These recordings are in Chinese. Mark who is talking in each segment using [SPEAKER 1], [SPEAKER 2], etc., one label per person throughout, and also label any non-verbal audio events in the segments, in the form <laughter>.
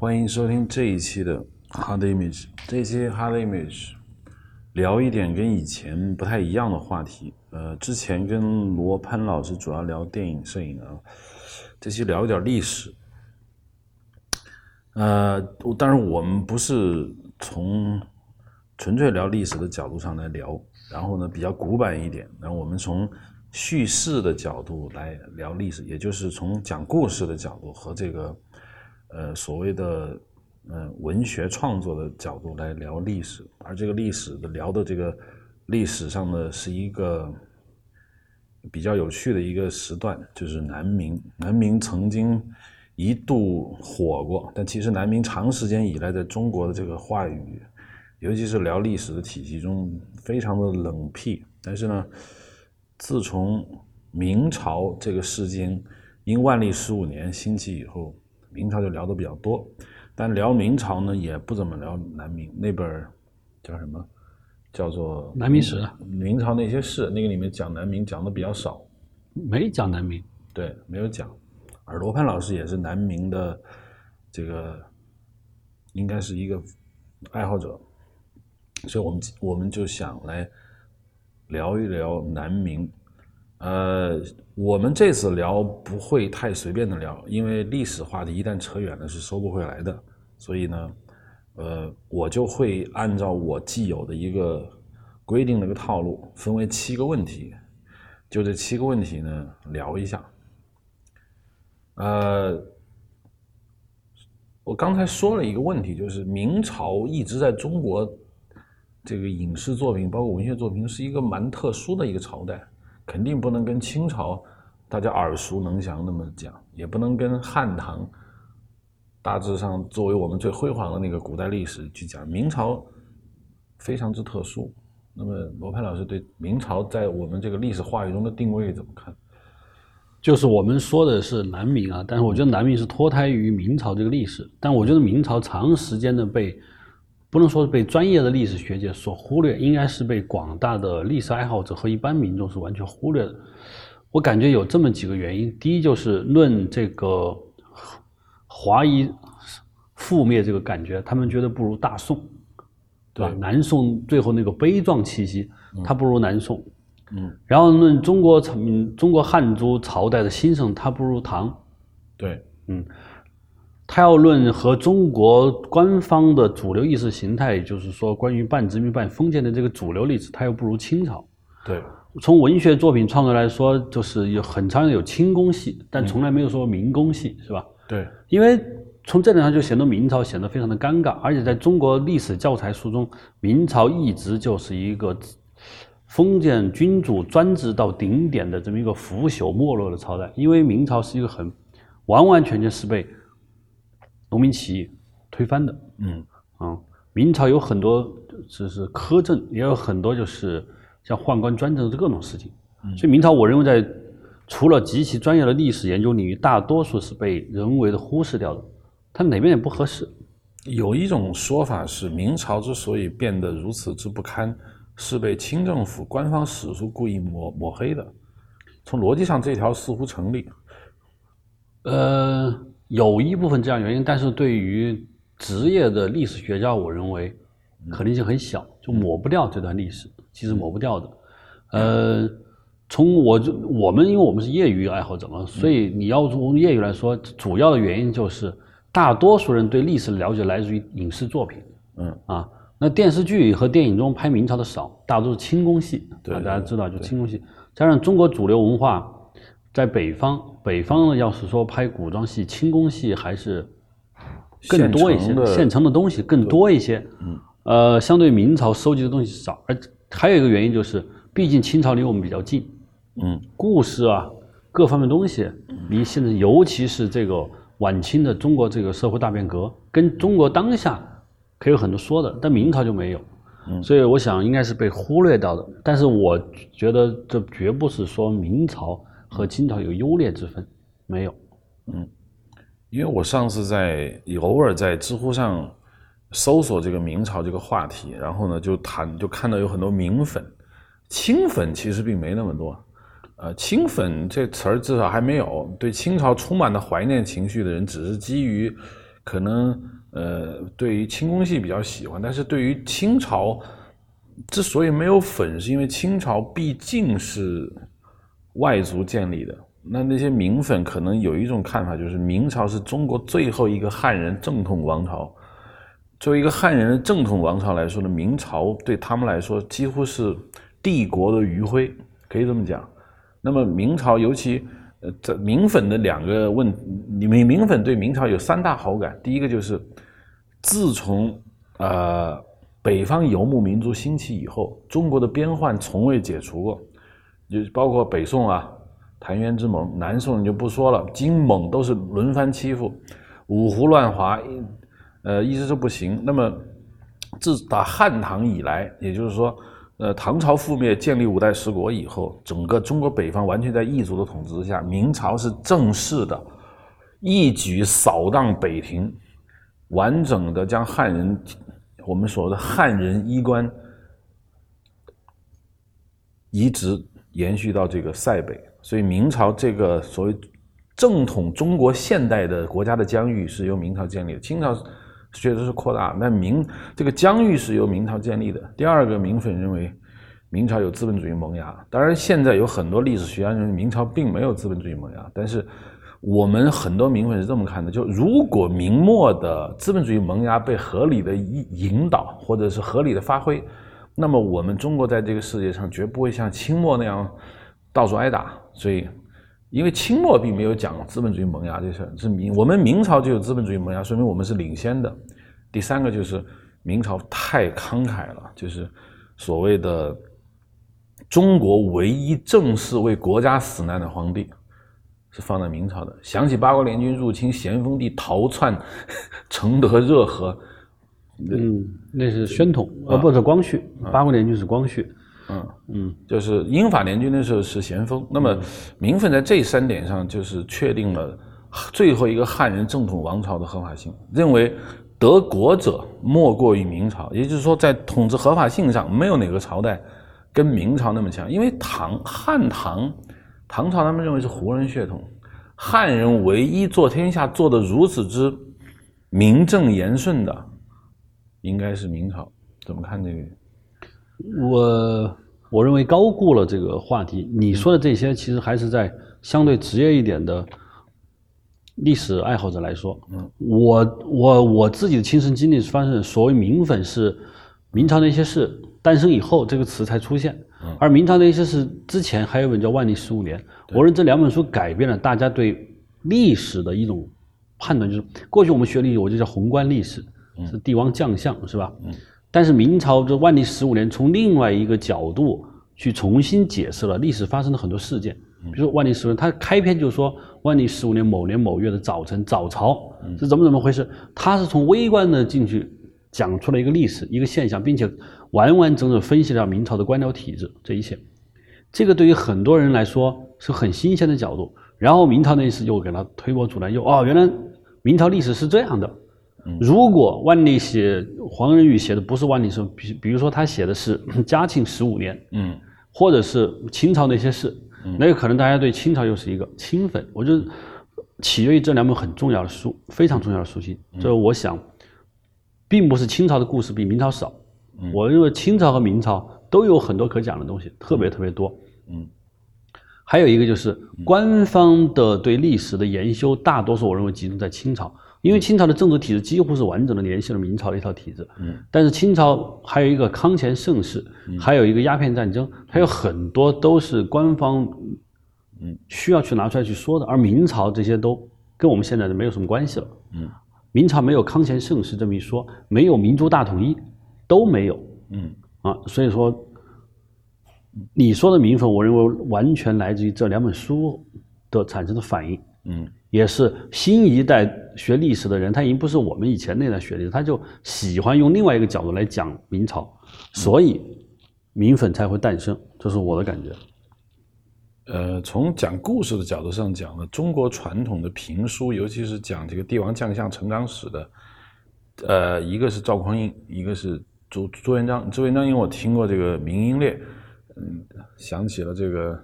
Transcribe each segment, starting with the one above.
[SPEAKER 1] 欢迎收听这一期的 Hard Image。这期 Hard Image 聊一点跟以前不太一样的话题。呃，之前跟罗潘老师主要聊电影摄影啊，这期聊一点历史。呃，当然我们不是从纯粹聊历史的角度上来聊，然后呢比较古板一点，然后我们从叙事的角度来聊历史，也就是从讲故事的角度和这个呃所谓的呃文学创作的角度来聊历史，而这个历史的聊的这个历史上呢是一个比较有趣的一个时段，就是南明。南明曾经一度火过，但其实南明长时间以来在中国的这个话语，尤其是聊历史的体系中，非常的冷僻。但是呢。自从明朝这个事经因万历十五年兴起以后，明朝就聊的比较多，但聊明朝呢也不怎么聊南明那本叫什么？叫做《
[SPEAKER 2] 南明史》。
[SPEAKER 1] 明朝那些事，那个里面讲南明讲的比较少，
[SPEAKER 2] 没讲南明，
[SPEAKER 1] 对，没有讲。而罗盘老师也是南明的这个，应该是一个爱好者，所以我们我们就想来。聊一聊南明，呃，我们这次聊不会太随便的聊，因为历史话题一旦扯远了是收不回来的，所以呢，呃，我就会按照我既有的一个规定的一个套路，分为七个问题，就这七个问题呢聊一下。呃，我刚才说了一个问题，就是明朝一直在中国。这个影视作品，包括文学作品，是一个蛮特殊的一个朝代，肯定不能跟清朝大家耳熟能详那么讲，也不能跟汉唐大致上作为我们最辉煌的那个古代历史去讲。明朝非常之特殊。那么罗盘老师对明朝在我们这个历史话语中的定位怎么看？
[SPEAKER 2] 就是我们说的是南明啊，但是我觉得南明是脱胎于明朝这个历史，但我觉得明朝长时间的被。不能说是被专业的历史学界所忽略，应该是被广大的历史爱好者和一般民众是完全忽略的。我感觉有这么几个原因：第一，就是论这个华夷覆灭这个感觉，他们觉得不如大宋，对吧？南宋最后那个悲壮气息，它不如南宋。
[SPEAKER 1] 嗯。
[SPEAKER 2] 然后论中国成中国汉族朝代的兴盛，它不如唐。
[SPEAKER 1] 对，
[SPEAKER 2] 嗯。他要论和中国官方的主流意识形态，也就是说关于半殖民半封建的这个主流历史，他又不如清朝。
[SPEAKER 1] 对，
[SPEAKER 2] 从文学作品创作来说，就是有很长有清宫戏，但从来没有说明宫戏，是吧？
[SPEAKER 1] 对，
[SPEAKER 2] 因为从这点上就显得明朝显得非常的尴尬，而且在中国历史教材书中，明朝一直就是一个封建君主专制到顶点的这么一个腐朽没落的朝代，因为明朝是一个很完完全全是被。农民起义推翻的，
[SPEAKER 1] 嗯
[SPEAKER 2] 啊，明朝有很多就是苛政，也有很多就是像宦官专政的各种事情，所以明朝我认为在除了极其专业的历史研究领域，大多数是被人为的忽视掉的，它哪边也不合适。
[SPEAKER 1] 有一种说法是，明朝之所以变得如此之不堪，是被清政府官方史书故意抹抹黑的。从逻辑上，这条似乎成立。
[SPEAKER 2] 呃。有一部分这样原因，但是对于职业的历史学家，我认为可能性很小，就抹不掉这段历史，其实抹不掉的。呃，从我就我们，因为我们是业余爱好者嘛，所以你要从业余来说，主要的原因就是大多数人对历史的了解来自于影视作品。
[SPEAKER 1] 嗯
[SPEAKER 2] 啊，那电视剧和电影中拍明朝的少，大多是清宫戏。
[SPEAKER 1] 对，
[SPEAKER 2] 大家知道，就清宫戏，加上中国主流文化。在北方，北方呢，要是说拍古装戏、清宫戏，还是更多一些，现成的东西更多一些。
[SPEAKER 1] 嗯，
[SPEAKER 2] 呃，相对明朝收集的东西少，而还有一个原因就是，毕竟清朝离我们比较近。
[SPEAKER 1] 嗯，
[SPEAKER 2] 故事啊，各方面东西离现在，尤其是这个晚清的中国这个社会大变革，跟中国当下可以有很多说的，但明朝就没有。
[SPEAKER 1] 嗯，
[SPEAKER 2] 所以我想应该是被忽略掉的。但是我觉得这绝不是说明朝。和清朝有优劣之分，没有，
[SPEAKER 1] 嗯，因为我上次在偶尔在知乎上搜索这个明朝这个话题，然后呢就谈就看到有很多明粉，清粉其实并没那么多，呃，清粉这词儿至少还没有，对清朝充满了怀念情绪的人，只是基于可能呃对于清宫戏比较喜欢，但是对于清朝之所以没有粉，是因为清朝毕竟是外族建立的。那那些明粉可能有一种看法，就是明朝是中国最后一个汉人正统王朝。作为一个汉人的正统王朝来说呢，明朝对他们来说几乎是帝国的余晖，可以这么讲。那么明朝尤其呃，这明粉的两个问，明明粉对明朝有三大好感。第一个就是，自从呃北方游牧民族兴起以后，中国的边患从未解除过，就包括北宋啊，澶渊之盟，南宋就不说了，金蒙都是轮番欺负，五胡乱华。呃，一直是不行。那么，自打汉唐以来，也就是说，呃，唐朝覆灭，建立五代十国以后，整个中国北方完全在异族的统治之下。明朝是正式的，一举扫荡北庭，完整的将汉人，我们所谓的汉人衣冠，移植延续到这个塞北。所以，明朝这个所谓正统中国现代的国家的疆域是由明朝建立的。清朝。确实是扩大，那明这个疆域是由明朝建立的。第二个，明粉认为明朝有资本主义萌芽。当然，现在有很多历史学家认为明朝并没有资本主义萌芽。但是，我们很多明粉是这么看的：就如果明末的资本主义萌芽被合理的引引导，或者是合理的发挥，那么我们中国在这个世界上绝不会像清末那样到处挨打。所以。因为清末并没有讲资本主义萌芽这事儿，是明我们明朝就有资本主义萌芽，说明我们是领先的。第三个就是明朝太慷慨了，就是所谓的中国唯一正式为国家死难的皇帝是放在明朝的。想起八国联军入侵咸丰帝逃窜 <laughs> 承德热河，
[SPEAKER 2] 嗯，那是宣统，呃，不是光绪，八国联军是光绪。
[SPEAKER 1] 嗯。嗯，就是英法联军那时候是咸丰，那么明粉在这三点上就是确定了最后一个汉人正统王朝的合法性，认为得国者莫过于明朝，也就是说在统治合法性上没有哪个朝代跟明朝那么强，因为唐汉唐唐朝他们认为是胡人血统，汉人唯一做天下做的如此之名正言顺的，应该是明朝，怎么看这个？
[SPEAKER 2] 我我认为高估了这个话题。你说的这些，其实还是在相对职业一点的历史爱好者来说。嗯，我我我自己的亲身经历是发生，所谓明粉是明朝那些事诞生以后，这个词才出现。嗯，而明朝那些事之前还有一本叫《万历十五年》。我认为这两本书改变了大家对历史的一种判断，就是过去我们学历史，我就叫宏观历史，是帝王将相，是吧？嗯。但是明朝这万历十五年，从另外一个角度去重新解释了历史发生的很多事件。比如说万历十五年，他开篇就说万历十五年某年某月的早晨，早朝是怎么怎么回事？他是从微观的进去讲出了一个历史一个现象，并且完完整整分析了明朝的官僚体制这一切。这个对于很多人来说是很新鲜的角度。然后明朝那次又给他推波助澜，又哦，原来明朝历史是这样的。如果万历写黄仁宇写的不是万历时候，比比如说他写的是 <clears throat> 嘉庆十五年，嗯，或者是清朝那些事，那有可能大家对清朝又是一个清粉。我觉得起源于这两本很重要的书，非常重要的书籍。这我想，并不是清朝的故事比明朝少，我认为清朝和明朝都有很多可讲的东西，特别特别多。嗯，还有一个就是官方的对历史的研修，大多数我认为集中在清朝。因为清朝的政治体制几乎是完整的联系了明朝的一套体制，嗯，但是清朝还有一个康乾盛世，还有一个鸦片战争，还有很多都是官方，嗯，需要去拿出来去说的。而明朝这些都跟我们现在的没有什么关系了，嗯，明朝没有康乾盛世这么一说，没有民族大统一，都没有，嗯，啊，所以说，你说的民愤，我认为完全来自于这两本书的产生的反应，嗯。也是新一代学历史的人，他已经不是我们以前那代学历史，他就喜欢用另外一个角度来讲明朝，所以民粉才会诞生，这是我的感觉。
[SPEAKER 1] 呃，从讲故事的角度上讲呢，中国传统的评书，尤其是讲这个帝王将相成长史的，呃，一个是赵匡胤，一个是朱朱元璋。朱元璋因为我听过这个《明英烈》，嗯，想起了这个。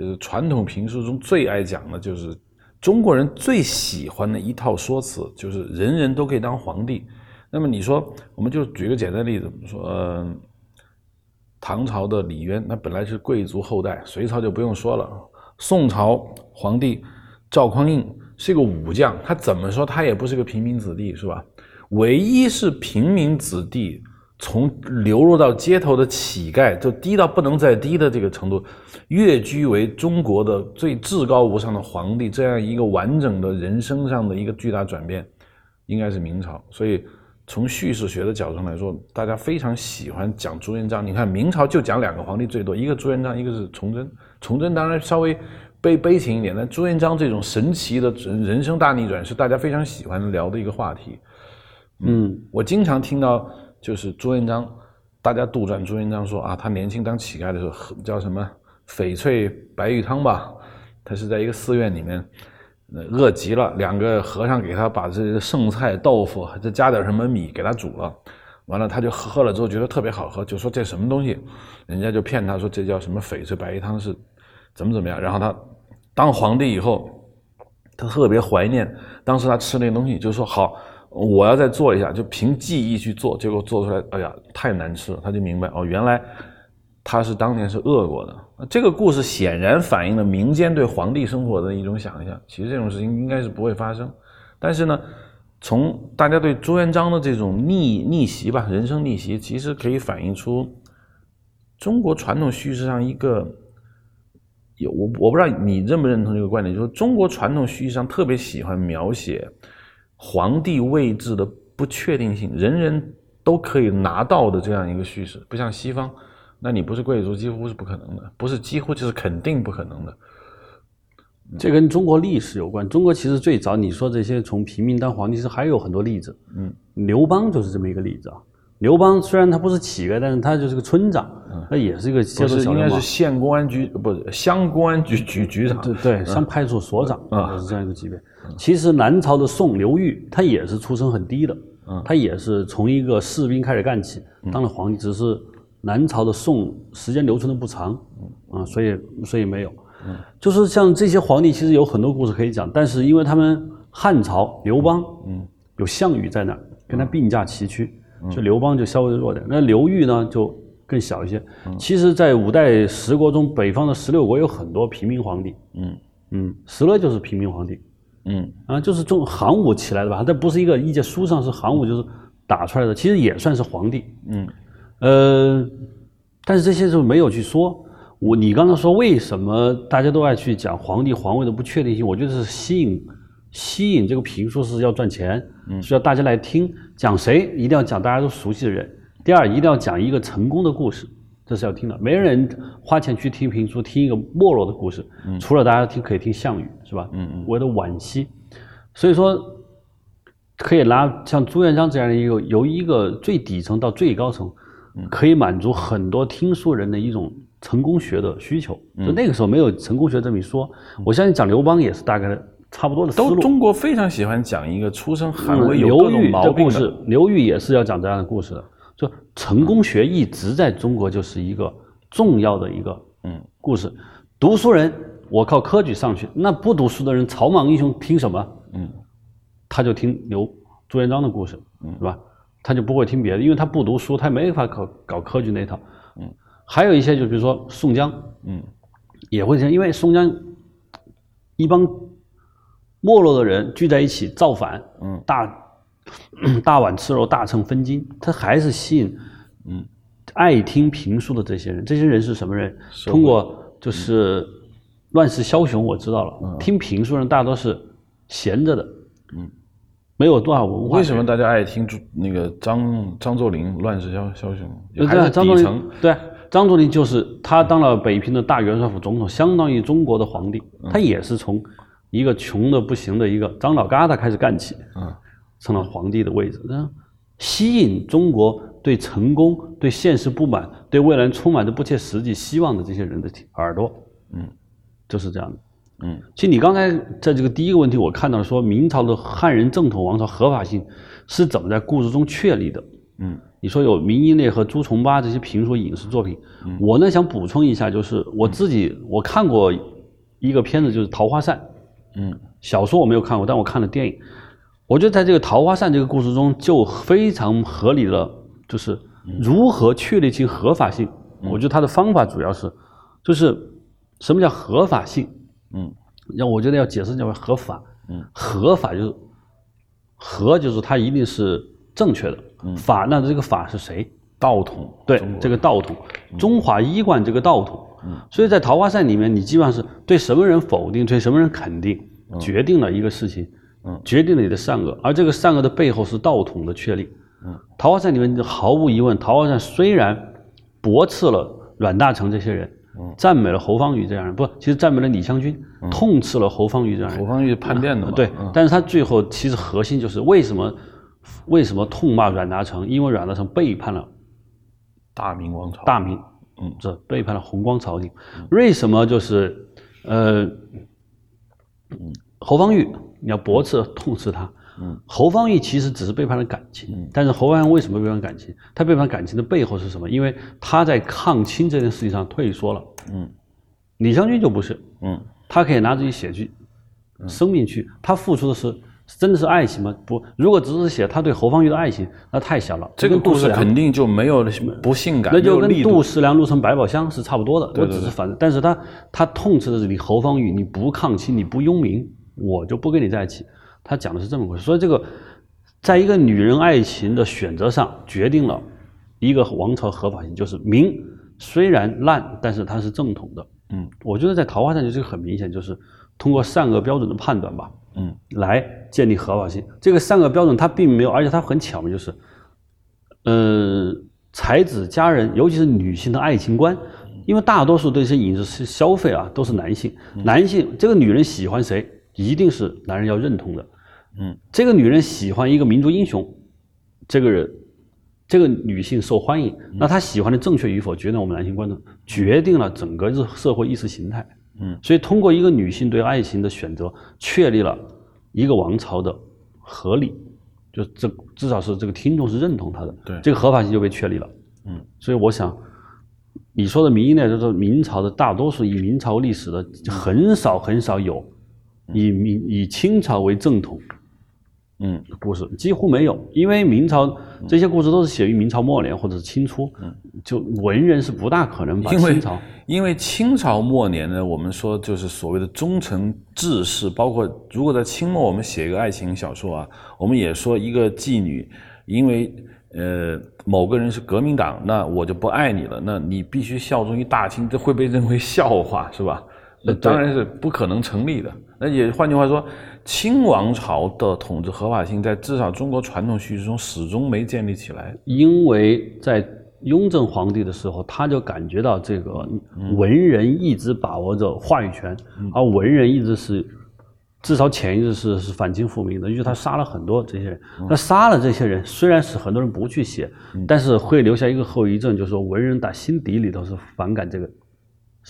[SPEAKER 1] 就是传统评书中最爱讲的就是中国人最喜欢的一套说辞就是人人都可以当皇帝。那么你说，我们就举个简单例子，说，唐朝的李渊，那本来是贵族后代，隋朝就不用说了。宋朝皇帝赵匡胤是一个武将，他怎么说他也不是个平民子弟，是吧？唯一是平民子弟。从流入到街头的乞丐，就低到不能再低的这个程度，跃居为中国的最至高无上的皇帝，这样一个完整的人生上的一个巨大转变，应该是明朝。所以从叙事学的角度上来说，大家非常喜欢讲朱元璋。你看明朝就讲两个皇帝最多，一个朱元璋，一个是崇祯。崇祯当然稍微悲悲情一点，但朱元璋这种神奇的人生大逆转是大家非常喜欢聊的一个话题。嗯，我经常听到。就是朱元璋，大家杜撰朱元璋说啊，他年轻当乞丐的时候叫什么翡翠白玉汤吧？他是在一个寺院里面，饿极了，两个和尚给他把这剩菜豆腐再加点什么米给他煮了，完了他就喝了之后觉得特别好喝，就说这什么东西？人家就骗他说这叫什么翡翠白玉汤是怎么怎么样？然后他当皇帝以后，他特别怀念当时他吃那个东西，就说好。我要再做一下，就凭记忆去做，结果做出来，哎呀，太难吃了。他就明白，哦，原来他是当年是饿过的。这个故事显然反映了民间对皇帝生活的一种想象。其实这种事情应该是不会发生，但是呢，从大家对朱元璋的这种逆逆袭吧，人生逆袭，其实可以反映出中国传统叙事上一个有我我不知道你认不认同这个观点，就是中国传统叙事上特别喜欢描写。皇帝位置的不确定性，人人都可以拿到的这样一个叙事，不像西方，那你不是贵族几乎是不可能的，不是几乎就是肯定不可能的。
[SPEAKER 2] 这跟中国历史有关。中国其实最早你说这些从平民当皇帝，是还有很多例子。嗯，刘邦就是这么一个例子啊。刘邦虽然他不是乞丐，但是他就是个村长，那也是一个街头小
[SPEAKER 1] 流氓。应该是县公安局，不是乡公安局局局长。
[SPEAKER 2] 对对，乡派出所长啊，是这样一个级别。其实南朝的宋刘裕，他也是出身很低的，他也是从一个士兵开始干起，当了皇帝。只是南朝的宋时间留存的不长，啊，所以所以没有。就是像这些皇帝，其实有很多故事可以讲，但是因为他们汉朝刘邦，嗯，有项羽在那儿跟他并驾齐驱。就刘邦就稍微弱点，那刘裕呢就更小一些。其实，在五代十国中，北方的十六国有很多平民皇帝。嗯嗯，石勒就是平民皇帝。嗯啊，就是从行伍起来的吧？这不是一个一节书上是行伍，就是打出来的，其实也算是皇帝。嗯呃，但是这些就没有去说。我你刚才说为什么大家都爱去讲皇帝皇位的不确定性？我觉得是吸引。吸引这个评书是要赚钱，需要大家来听。讲谁一定要讲大家都熟悉的人。第二，一定要讲一个成功的故事，这是要听的。没人花钱去听评书，听一个没落的故事。除了大家听，可以听项羽，是吧？嗯嗯。我的惋惜。所以说，可以拿像朱元璋这样的一个由一个最底层到最高层，可以满足很多听书人的一种成功学的需求。就那个时候没有成功学这么一说，我相信讲刘邦也是大概的。差不多的思路。
[SPEAKER 1] 都中国非常喜欢讲一个出身寒微、有各种
[SPEAKER 2] 的故事。刘裕也是要讲这样的故事的。就成功学一直在中国就是一个重要的一个嗯故事。读书人我靠科举上去，那不读书的人草莽英雄听什么？嗯，他就听刘朱元璋的故事，嗯，是吧？他就不会听别的，因为他不读书，他没法搞搞科举那套。嗯，还有一些就比如说宋江，嗯，也会听，因为宋江一帮。没落的人聚在一起造反，嗯，大 <clears throat> 大碗吃肉，大秤分金，他还是吸引，嗯，爱听评书的这些人。这些人是什么人？通过就是乱世枭雄，我知道了。听评书人大多是闲着的，嗯，没有多少文化。
[SPEAKER 1] 为什么大家爱听那个张张作霖乱世枭枭雄？还是底层？
[SPEAKER 2] 对，张作霖就是他当了北平的大元帅府总统，相当于中国的皇帝。他也是从。一个穷的不行的一个张老疙瘩开始干起，啊，成了皇帝的位置，那吸引中国对成功、对现实不满、对未来充满着不切实际希望的这些人的耳朵，嗯，就是这样的，嗯。其实你刚才在这个第一个问题，我看到了说明朝的汉人正统王朝合法性是怎么在故事中确立的，嗯。你说有明英烈和朱重八这些评书影视作品，我呢想补充一下，就是我自己我看过一个片子，就是《桃花扇》。嗯，小说我没有看过，但我看了电影。我觉得在这个桃花扇这个故事中，就非常合理了，就是如何确立其合法性。我觉得它的方法主要是，就是什么叫合法性？
[SPEAKER 1] 嗯，
[SPEAKER 2] 要我觉得要解释叫合法。
[SPEAKER 1] 嗯，
[SPEAKER 2] 合法就是合，就是它一定是正确的。
[SPEAKER 1] 嗯
[SPEAKER 2] 法那这个法是谁？
[SPEAKER 1] 道统，
[SPEAKER 2] 对这个道统，中华医冠这个道统。
[SPEAKER 1] 嗯
[SPEAKER 2] 所以在桃花扇里面，你基本上是对什么人否定，对什么人肯定，决定了一个事情，
[SPEAKER 1] 嗯
[SPEAKER 2] 决定了你的善恶，而这个善恶的背后是道统的确立。
[SPEAKER 1] 嗯，
[SPEAKER 2] 桃花扇里面毫无疑问，桃花扇虽然驳斥了阮大铖这些人，
[SPEAKER 1] 嗯
[SPEAKER 2] 赞美了侯方域这样人，不，其实赞美了李香君，痛斥了侯方域这样人
[SPEAKER 1] 侯。方域叛变的嘛，
[SPEAKER 2] 对
[SPEAKER 1] 嗯，
[SPEAKER 2] 但是他最后其实核心就是为什么为什么痛骂阮大铖？因为阮大铖背叛了
[SPEAKER 1] 大明王朝，
[SPEAKER 2] 大明，
[SPEAKER 1] 嗯
[SPEAKER 2] 这背叛了弘光朝廷。为什么就是呃，侯方域你要驳斥痛斥他？
[SPEAKER 1] 嗯，
[SPEAKER 2] 侯方域其实只是背叛了感情，但是侯方域为什么背叛感情？他背叛感情的背后是什么？因为他在抗清这件事情上退缩了。
[SPEAKER 1] 嗯
[SPEAKER 2] 李香君就不是，
[SPEAKER 1] 嗯
[SPEAKER 2] 他可以拿自己血去、生命去，他付出的是真的是爱情吗？不，如果只是写他对侯方域的爱情，那太小了。
[SPEAKER 1] 这个故事肯定就没有不性感，
[SPEAKER 2] 那就跟杜十娘入城百宝箱是差不多的。
[SPEAKER 1] 对对
[SPEAKER 2] 我只是反，但是他他痛斥的是你侯方域，你不抗清，你不拥民，我就不跟你在一起。他讲的是这么回事，所以这个在一个女人爱情的选择上，决定了一个王朝合法性，就是明虽然烂，但是它是正统的。
[SPEAKER 1] 嗯，
[SPEAKER 2] 我觉得在桃花扇就这个很明显，就是通过善恶标准的判断吧，
[SPEAKER 1] 嗯
[SPEAKER 2] 来建立合法性。这个三个标准它并没有，而且它很巧妙，就是，呃，才子佳人，尤其是女性的爱情观，因为大多数对这些影视消费啊都是男性，男性这个女人喜欢谁，一定是男人要认同的。
[SPEAKER 1] 嗯，
[SPEAKER 2] 这个女人喜欢一个民族英雄，这个人，这个女性受欢迎，那她喜欢的正确与否，决定我们男性观众，决定了整个社社会意识形态。
[SPEAKER 1] 嗯，
[SPEAKER 2] 所以通过一个女性对爱情的选择，确立了一个王朝的合理，就这至少是这个听众是认同她的，
[SPEAKER 1] 对。
[SPEAKER 2] 这个合法性就被确立了。
[SPEAKER 1] 嗯，
[SPEAKER 2] 所以我想，你说的民音呢，就是明朝的大多数以明朝历史的很少很少有以明以清朝为正统
[SPEAKER 1] 嗯。
[SPEAKER 2] 故事，几乎没有，因为明朝这些故事都是写于明朝末年或者是清初，嗯。就文人是不大可能把
[SPEAKER 1] 因为
[SPEAKER 2] 清朝
[SPEAKER 1] 因为清朝末年呢，我们说就是所谓的忠臣志士，包括如果在清末我们写一个爱情小说啊，我们也说一个妓女，因为呃某个人是革命党，那我就不爱你了，那你必须效忠于大清，这会被认为笑话是吧？那当然是不可能成立的。那也换句话说，清王朝的统治合法性在至少中国传统叙事中始终没建立起来。
[SPEAKER 2] 因为在雍正皇帝的时候，他就感觉到这个文人一直把握着话语权，而文人一直是至少潜意识是是反清复明的，于是他杀了很多这些人。那杀了这些人，虽然是很多人不去写，但是会留下一个后遗症，就是说文人打心底里头是反感这个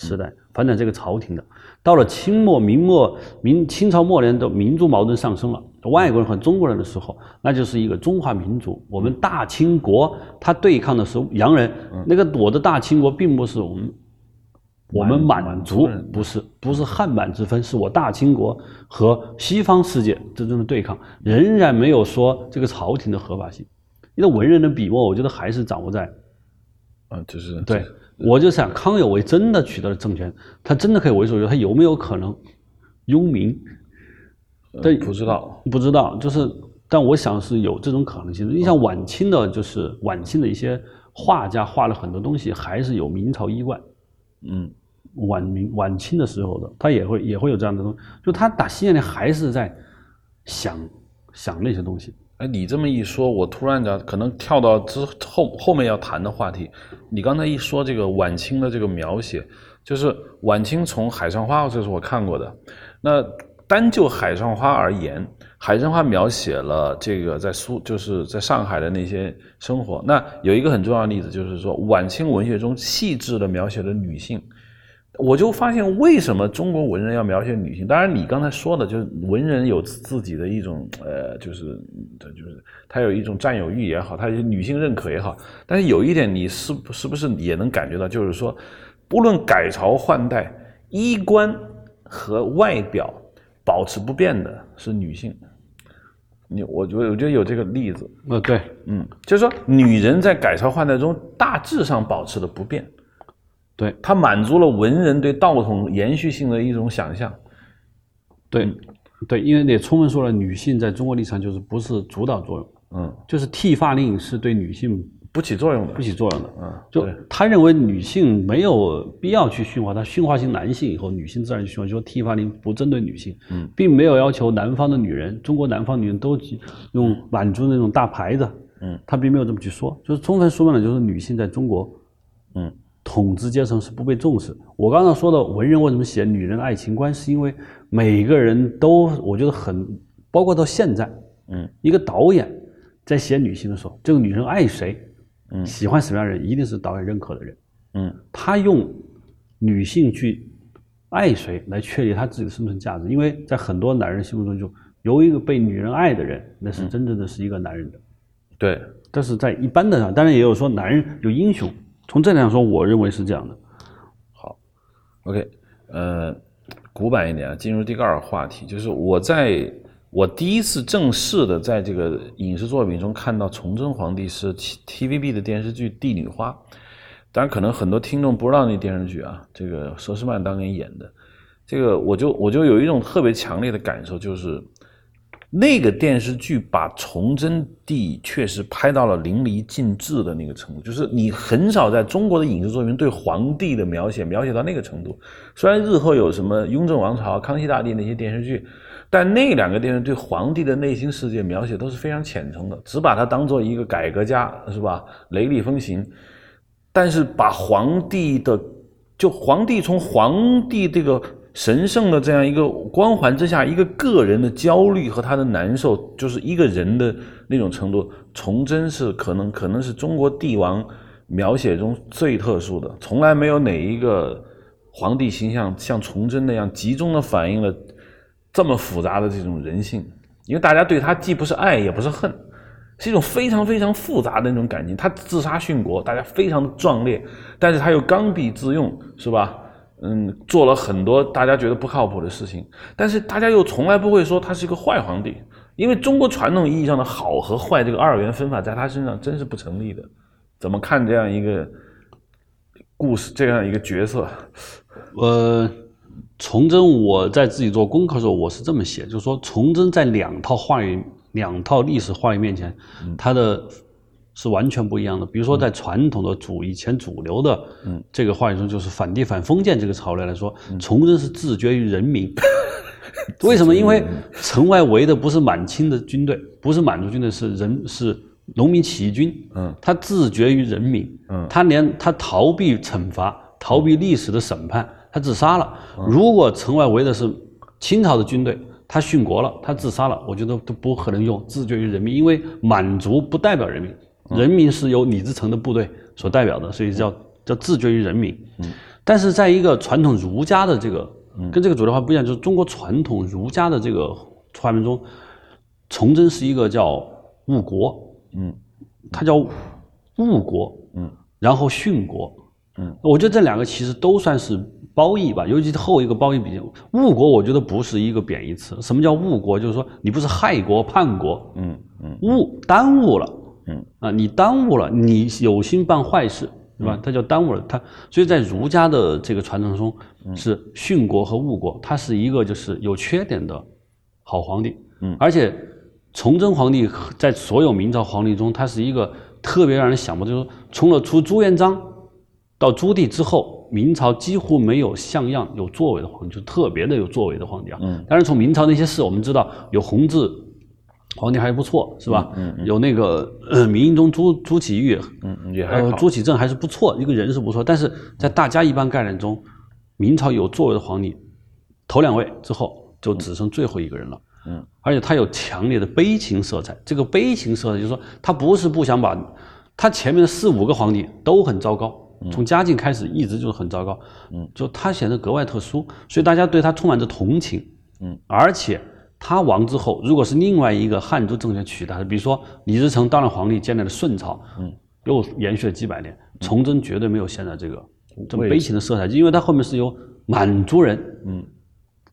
[SPEAKER 2] 时代，反转这个朝廷的。到了清末、明末、明清朝末年的民族矛盾上升了，外国人和中国人的时候，那就是一个中华民族。我们大清国，他对抗的是洋人，那个我的大清国并不是我们。我们满
[SPEAKER 1] 满
[SPEAKER 2] 族不是不是汉满之分，是我大清国和西方世界之间的对抗，仍然没有说这个朝廷的合法性。因为文人的笔墨，我觉得还是掌握在
[SPEAKER 1] 啊，就是
[SPEAKER 2] 对，我就想康有为真的取得了政权，他真的可以为所欲为，他有没有可能拥民？
[SPEAKER 1] 呃不知道。
[SPEAKER 2] 不知道，就是，但我想是有这种可能性的。你像晚清的，就是晚清的一些画家画了很多东西，还是有明朝衣冠。
[SPEAKER 1] 嗯
[SPEAKER 2] 晚明晚清的时候的，他也会也会有这样的东西，就他打心眼里还是在想想那些东西。
[SPEAKER 1] 哎，你这么一说，我突然的可能跳到之后后面要谈的话题。你刚才一说这个晚清的这个描写，就是晚清从《海上花》，这是我看过的。那单就《海上花》而言，《海上花》描写了这个在苏，就是在上海的那些生活。那有一个很重要的例子，就是说晚清文学中细致的描写了女性。我就发现，为什么中国文人要描写女性？当然，你刚才说的，就是文人有自己的一种呃，就是就是他有一种占有欲也好，他有女性认可也好。但是有一点，你是是不是也能感觉到，就是说，不论改朝换代，衣冠和外表保持不变的是女性。你我觉得我觉得有这个例子，
[SPEAKER 2] 呃，对，
[SPEAKER 1] 嗯，就是说女人在改朝换代中大致上保持的不变，
[SPEAKER 2] 对，
[SPEAKER 1] 它满足了文人对道统延续性的一种想象。
[SPEAKER 2] 对，对，因为也充分说了，女性在中国历史上就是不是主导作用，
[SPEAKER 1] 嗯，
[SPEAKER 2] 就是剃发令是对女性
[SPEAKER 1] 不起作用的。
[SPEAKER 2] 不。起作用的。
[SPEAKER 1] 嗯，
[SPEAKER 2] 就他认为女性没有必要去驯化，他驯化型男性以后，女性自然就驯化，就说剃发令不针对女性，
[SPEAKER 1] 嗯，
[SPEAKER 2] 并没有要求南方的女人，中国南方女人都用满族那种大牌子，
[SPEAKER 1] 嗯，
[SPEAKER 2] 他并没有这么去说，就是充分说明了，就是女性在中国，
[SPEAKER 1] 嗯，
[SPEAKER 2] 统治阶层是不被重视。我刚刚说的文人为什么写女人的爱情观，是因为每个人都我觉得很，包括到现在，
[SPEAKER 1] 嗯，
[SPEAKER 2] 一个导演在写女性的时候，这个女人爱谁，
[SPEAKER 1] 嗯
[SPEAKER 2] 喜欢什么样的人，一定是导演认可的人。
[SPEAKER 1] 嗯
[SPEAKER 2] 他用女性去爱谁来确立他自己的生存价值，因为在很多男人心目中，就由一个被女人爱的人，那是真正的是一个男人的。
[SPEAKER 1] 对，
[SPEAKER 2] 但是在一般的上，当然也有说男人有英雄，从这点上说，我认为是这样的。
[SPEAKER 1] 好 OK，呃，古板一点啊，进入第二个话题，就是我在我第一次正式的在这个影视作品中看到崇祯皇帝是 T TVB 的电视剧《帝女花》，当然可能很多听众不知道那电视剧啊，这个佘诗曼当年演的，这个我就我就有一种特别强烈的感受，就是那个电视剧把崇祯帝确实拍到了淋漓尽致的那个程度，就是你很少在中国的影视作品对皇帝的描写描写到那个程度。虽然日后有什么雍正王朝、康熙大帝那些电视剧，但那两个电视对皇帝的内心世界描写都是非常虔诚的，只把他当做一个改革家，是吧？雷厉风行，但是把皇帝的就皇帝从皇帝这个神圣的这样一个光环之下，一个个人的焦虑和他的难受，就是一个人的那种程度，崇祯是可能可能是中国帝王描写中最特殊的，从来没有哪一个皇帝形象像崇祯那样集中的反映了这么复杂的这种人性，因为大家对他既不是爱也不是恨。是一种非常非常复杂的那种感情。他自杀殉国，大家非常的壮烈，但是他又刚愎自用，是吧？嗯，做了很多大家觉得不靠谱的事情，但是大家又从来不会说他是一个坏皇帝，因为中国传统意义上的好和坏这个二元分法在他身上真是不成立的。怎么看这样一个故事，这样一个角色？
[SPEAKER 2] 呃，崇祯，我在自己做功课的时候，我是这么写，就是说崇祯在两套话语、两套历史话语面前，他的是完全不一样的。比如说，在传统的主以前主流的
[SPEAKER 1] 嗯
[SPEAKER 2] 这个话语中，就是反帝反封建这个潮流来说，崇祯是自绝于人民。<laughs> 为什么？因为城外围的不是满清的军队，不是满族军队，是人是农民起义军。
[SPEAKER 1] 嗯
[SPEAKER 2] 他自绝于人民。
[SPEAKER 1] 嗯
[SPEAKER 2] 他连他逃避惩罚，逃避历史的审判，他自杀了。
[SPEAKER 1] 嗯
[SPEAKER 2] 如果城外围的是清朝的军队，他殉国了，他自杀了，我觉得都不可能用自绝于人民，因为满族不代表人民，
[SPEAKER 1] 嗯
[SPEAKER 2] 人民是由李自成的部队所代表的，所以叫叫自绝于人民。嗯但是在一个传统儒家的这个跟这个主流化不一样，就是中国传统儒家的这个画面中，崇祯是一个叫误国，
[SPEAKER 1] 嗯
[SPEAKER 2] 他叫误国，
[SPEAKER 1] 嗯，
[SPEAKER 2] 然后殉国，
[SPEAKER 1] 嗯，
[SPEAKER 2] 我觉得这两个其实都算是褒义吧，尤其是后一个褒义比较误国，我觉得不是一个贬义词。什么叫误国？就是说你不是害国叛国，
[SPEAKER 1] 嗯嗯
[SPEAKER 2] 误耽误了，
[SPEAKER 1] 嗯。
[SPEAKER 2] 啊，你耽误了，你有心办坏事，
[SPEAKER 1] 嗯
[SPEAKER 2] 是吧？他叫耽误了他，所以在儒家的这个传承中
[SPEAKER 1] 嗯。
[SPEAKER 2] 是殉国和误国，他是一个就是有缺点的好皇帝，
[SPEAKER 1] 嗯。
[SPEAKER 2] 而且崇祯皇帝在所有明朝皇帝中，他是一个特别让人想不到，就是从了除朱元璋到朱棣之后，明朝几乎没有像样有作为的皇帝，就特别的有作为的皇帝啊。
[SPEAKER 1] 嗯。
[SPEAKER 2] 但是，从明朝那些事，我们知道有弘治皇帝还不错，是吧？
[SPEAKER 1] 嗯
[SPEAKER 2] 有那个呃明英宗朱朱祁钰，
[SPEAKER 1] 嗯嗯，也还
[SPEAKER 2] 呃。朱祁镇还是不错，一个人是不错，但是在大家一般概念中，明朝有作为的皇帝，头两位之后就只剩最后一个人了。
[SPEAKER 1] 嗯，
[SPEAKER 2] 而且他有强烈的悲情色彩。这个悲情色彩就是说，他不是不想把，他前面的四五个皇帝都很糟糕，从嘉靖开始一直就是很糟糕。
[SPEAKER 1] 嗯，
[SPEAKER 2] 就他显得格外特殊，所以大家对他充满着同情。
[SPEAKER 1] 嗯，
[SPEAKER 2] 而且他亡之后，如果是另外一个汉族政权取代的，比如说李自成当了皇帝，建立了顺朝，
[SPEAKER 1] 嗯，
[SPEAKER 2] 又延续了几百年，崇祯绝对没有现在这个这么悲情的色彩，因为他后面是由满族人
[SPEAKER 1] 嗯。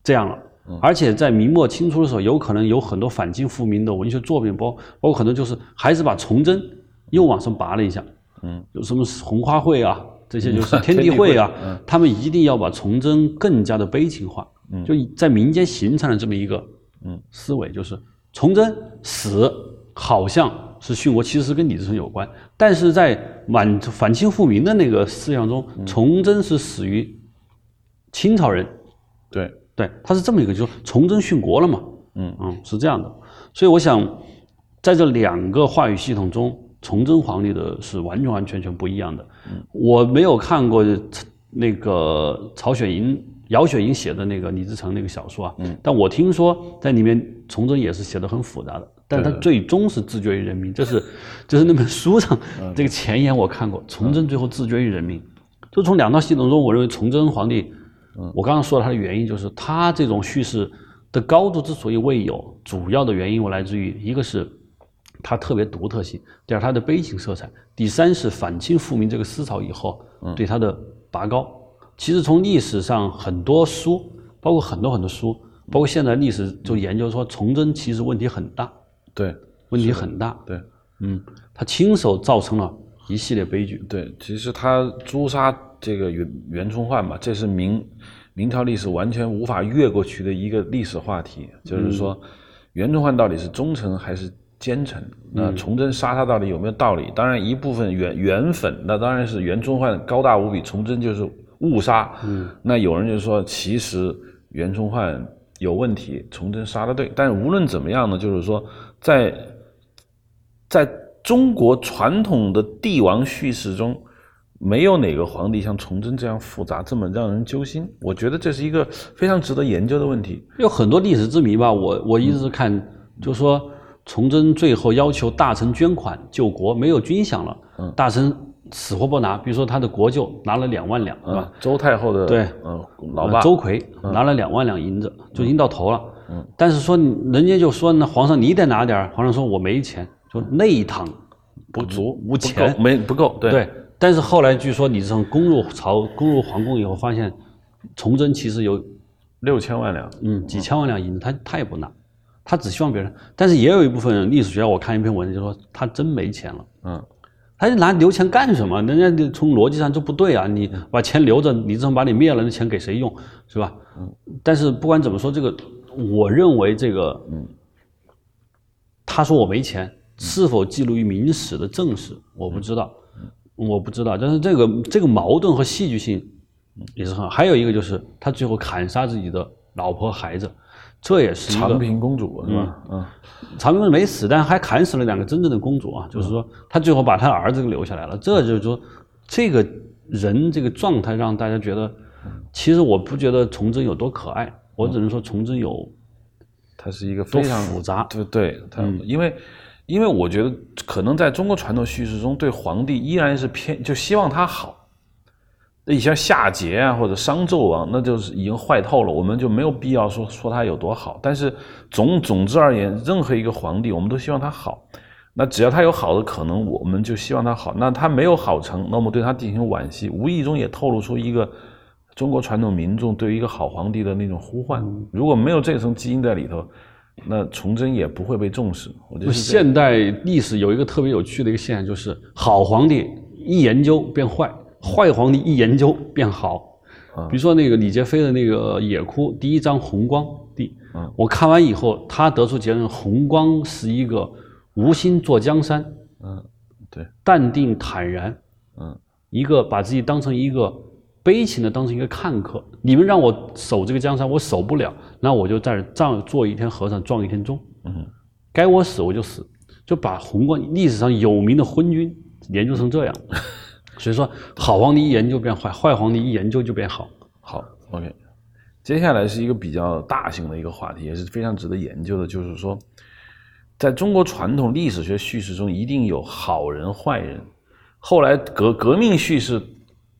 [SPEAKER 2] 这样了。而且在明末清初的时候，有可能有很多反清复明的文学作品，包包括可能就是还是把崇祯又往上拔了一下。嗯，有什么红花会啊，这些就是 <laughs> 天地会啊，他们一定要把崇祯更加的悲情化。嗯，就在民间形成了这么一个嗯思维，就是崇祯死好像是殉国，其实是跟李自成有关，但是在满反清复明的那个思想中，崇祯是死于清朝人。
[SPEAKER 1] 对。
[SPEAKER 2] 对，他是这么一个，就是崇祯殉国了嘛，嗯嗯，是这样的，所以我想，在这两个话语系统中，崇祯皇帝的是完全完全全不一样的。我没有看过那个曹雪芹、姚雪莹写的那个李自成那个小说啊，但我听说在里面崇祯也是写的很复杂的，但他最终是自绝于人民，这是就是那本书上这个前言我看过，崇祯最后自绝于人民，就从两套系统中，我认为崇祯皇帝。我刚刚说了他的原因，就是他这种叙事的高度之所以未有，主要的原因我来自于一个是它特别独特性，第二它的悲情色彩，第三是反清复明这个思潮以后对它的拔高。其实从历史上很多书，包括很多很多书，包括现在历史就研究说崇祯其实问题很大，
[SPEAKER 1] 对，
[SPEAKER 2] 问题很大，
[SPEAKER 1] 对，
[SPEAKER 2] 嗯，他亲手造成了一系列悲剧。
[SPEAKER 1] 对，其实他诛杀。这个袁袁崇焕嘛，这是明明朝历史完全无法越过去的一个历史话题。就是说，袁崇焕到底是忠臣还是奸臣？那崇祯杀他到底有没有道理？当然，一部分原原粉，那当然是袁崇焕高大无比，崇祯就是误杀。嗯，那有人就说，其实袁崇焕有问题，崇祯杀的对。但无论怎么样呢，就是说，在在中国传统的帝王叙事中。没有哪个皇帝像崇祯这样复杂，这么让人揪心。我觉得这是一个非常值得研究的问题。
[SPEAKER 2] 有很多历史之谜吧，我我一直看，就说崇祯最后要求大臣捐款救国，没有军饷了，大臣死活不拿。比如说他的国舅拿了两万两，是吧？
[SPEAKER 1] 周太后的
[SPEAKER 2] 对，
[SPEAKER 1] 嗯，老爸
[SPEAKER 2] 周奎拿了两万两银子，就已经到头了。嗯，但是说人家就说那皇上你得拿点皇上说我没钱，说内堂
[SPEAKER 1] 不足，
[SPEAKER 2] 无钱，
[SPEAKER 1] 没不够，
[SPEAKER 2] 对。但是后来据说李自成攻入朝、攻入皇宫以后，发现崇祯其实有
[SPEAKER 1] 六千万两，
[SPEAKER 2] 嗯，几千万两银子，他他也不拿，他只希望别人。但是也有一部分历史学家，我看一篇文章就说他真没钱了，嗯，他就拿留钱干什么？人家从逻辑上就不对啊！你把钱留着，李自成把你灭了，那钱给谁用？是吧？但是不管怎么说，这个我认为这个，他说我没钱，是否记录于明史的正史，我不知道。我不知道，但是这个这个矛盾和戏剧性也是很。还有一个就是他最后砍杀自己的老婆孩子，这也是
[SPEAKER 1] 长平公主是吧？
[SPEAKER 2] 嗯，长平公主没死，但还砍死了两个真正的公主啊！就是说他最后把他儿子给留下来了。这就是说，这个人这个状态让大家觉得，其实我不觉得崇祯有多可爱，我只能说崇祯有，
[SPEAKER 1] 他是一个非常
[SPEAKER 2] 复杂，
[SPEAKER 1] 对对，他因为。因为我觉得，可能在中国传统叙事中，对皇帝依然是偏就希望他好。那像夏桀啊，或者商纣王，那就是已经坏透了，我们就没有必要说说他有多好。但是总总之而言，任何一个皇帝，我们都希望他好。那只要他有好的可能，我们就希望他好。那他没有好成，那我们对他进行惋惜，无意中也透露出一个中国传统民众对于一个好皇帝的那种呼唤。如果没有这层基因在里头。那崇祯也不会被重视。我觉得
[SPEAKER 2] 现代历史有一个特别有趣的一个现象，就是好皇帝一研究变坏，坏皇帝一研究变好。比如说那个李杰飞的那个《野哭》第一章《红光帝》，我看完以后，他得出结论：红光是一个无心做江山，
[SPEAKER 1] 嗯，对，
[SPEAKER 2] 淡定坦然，嗯，一个把自己当成一个。悲情的当成一个看客，你们让我守这个江山，我守不了，那我就在这做一天和尚撞一天钟。嗯，该我死我就死，就把红光历史上有名的昏君研究成这样。所以说，好皇帝一研究变坏，坏皇帝一研究就变好。
[SPEAKER 1] 好，OK。接下来是一个比较大型的一个话题，也是非常值得研究的，就是说，在中国传统历史学叙事中，一定有好人坏人。后来革革命叙事。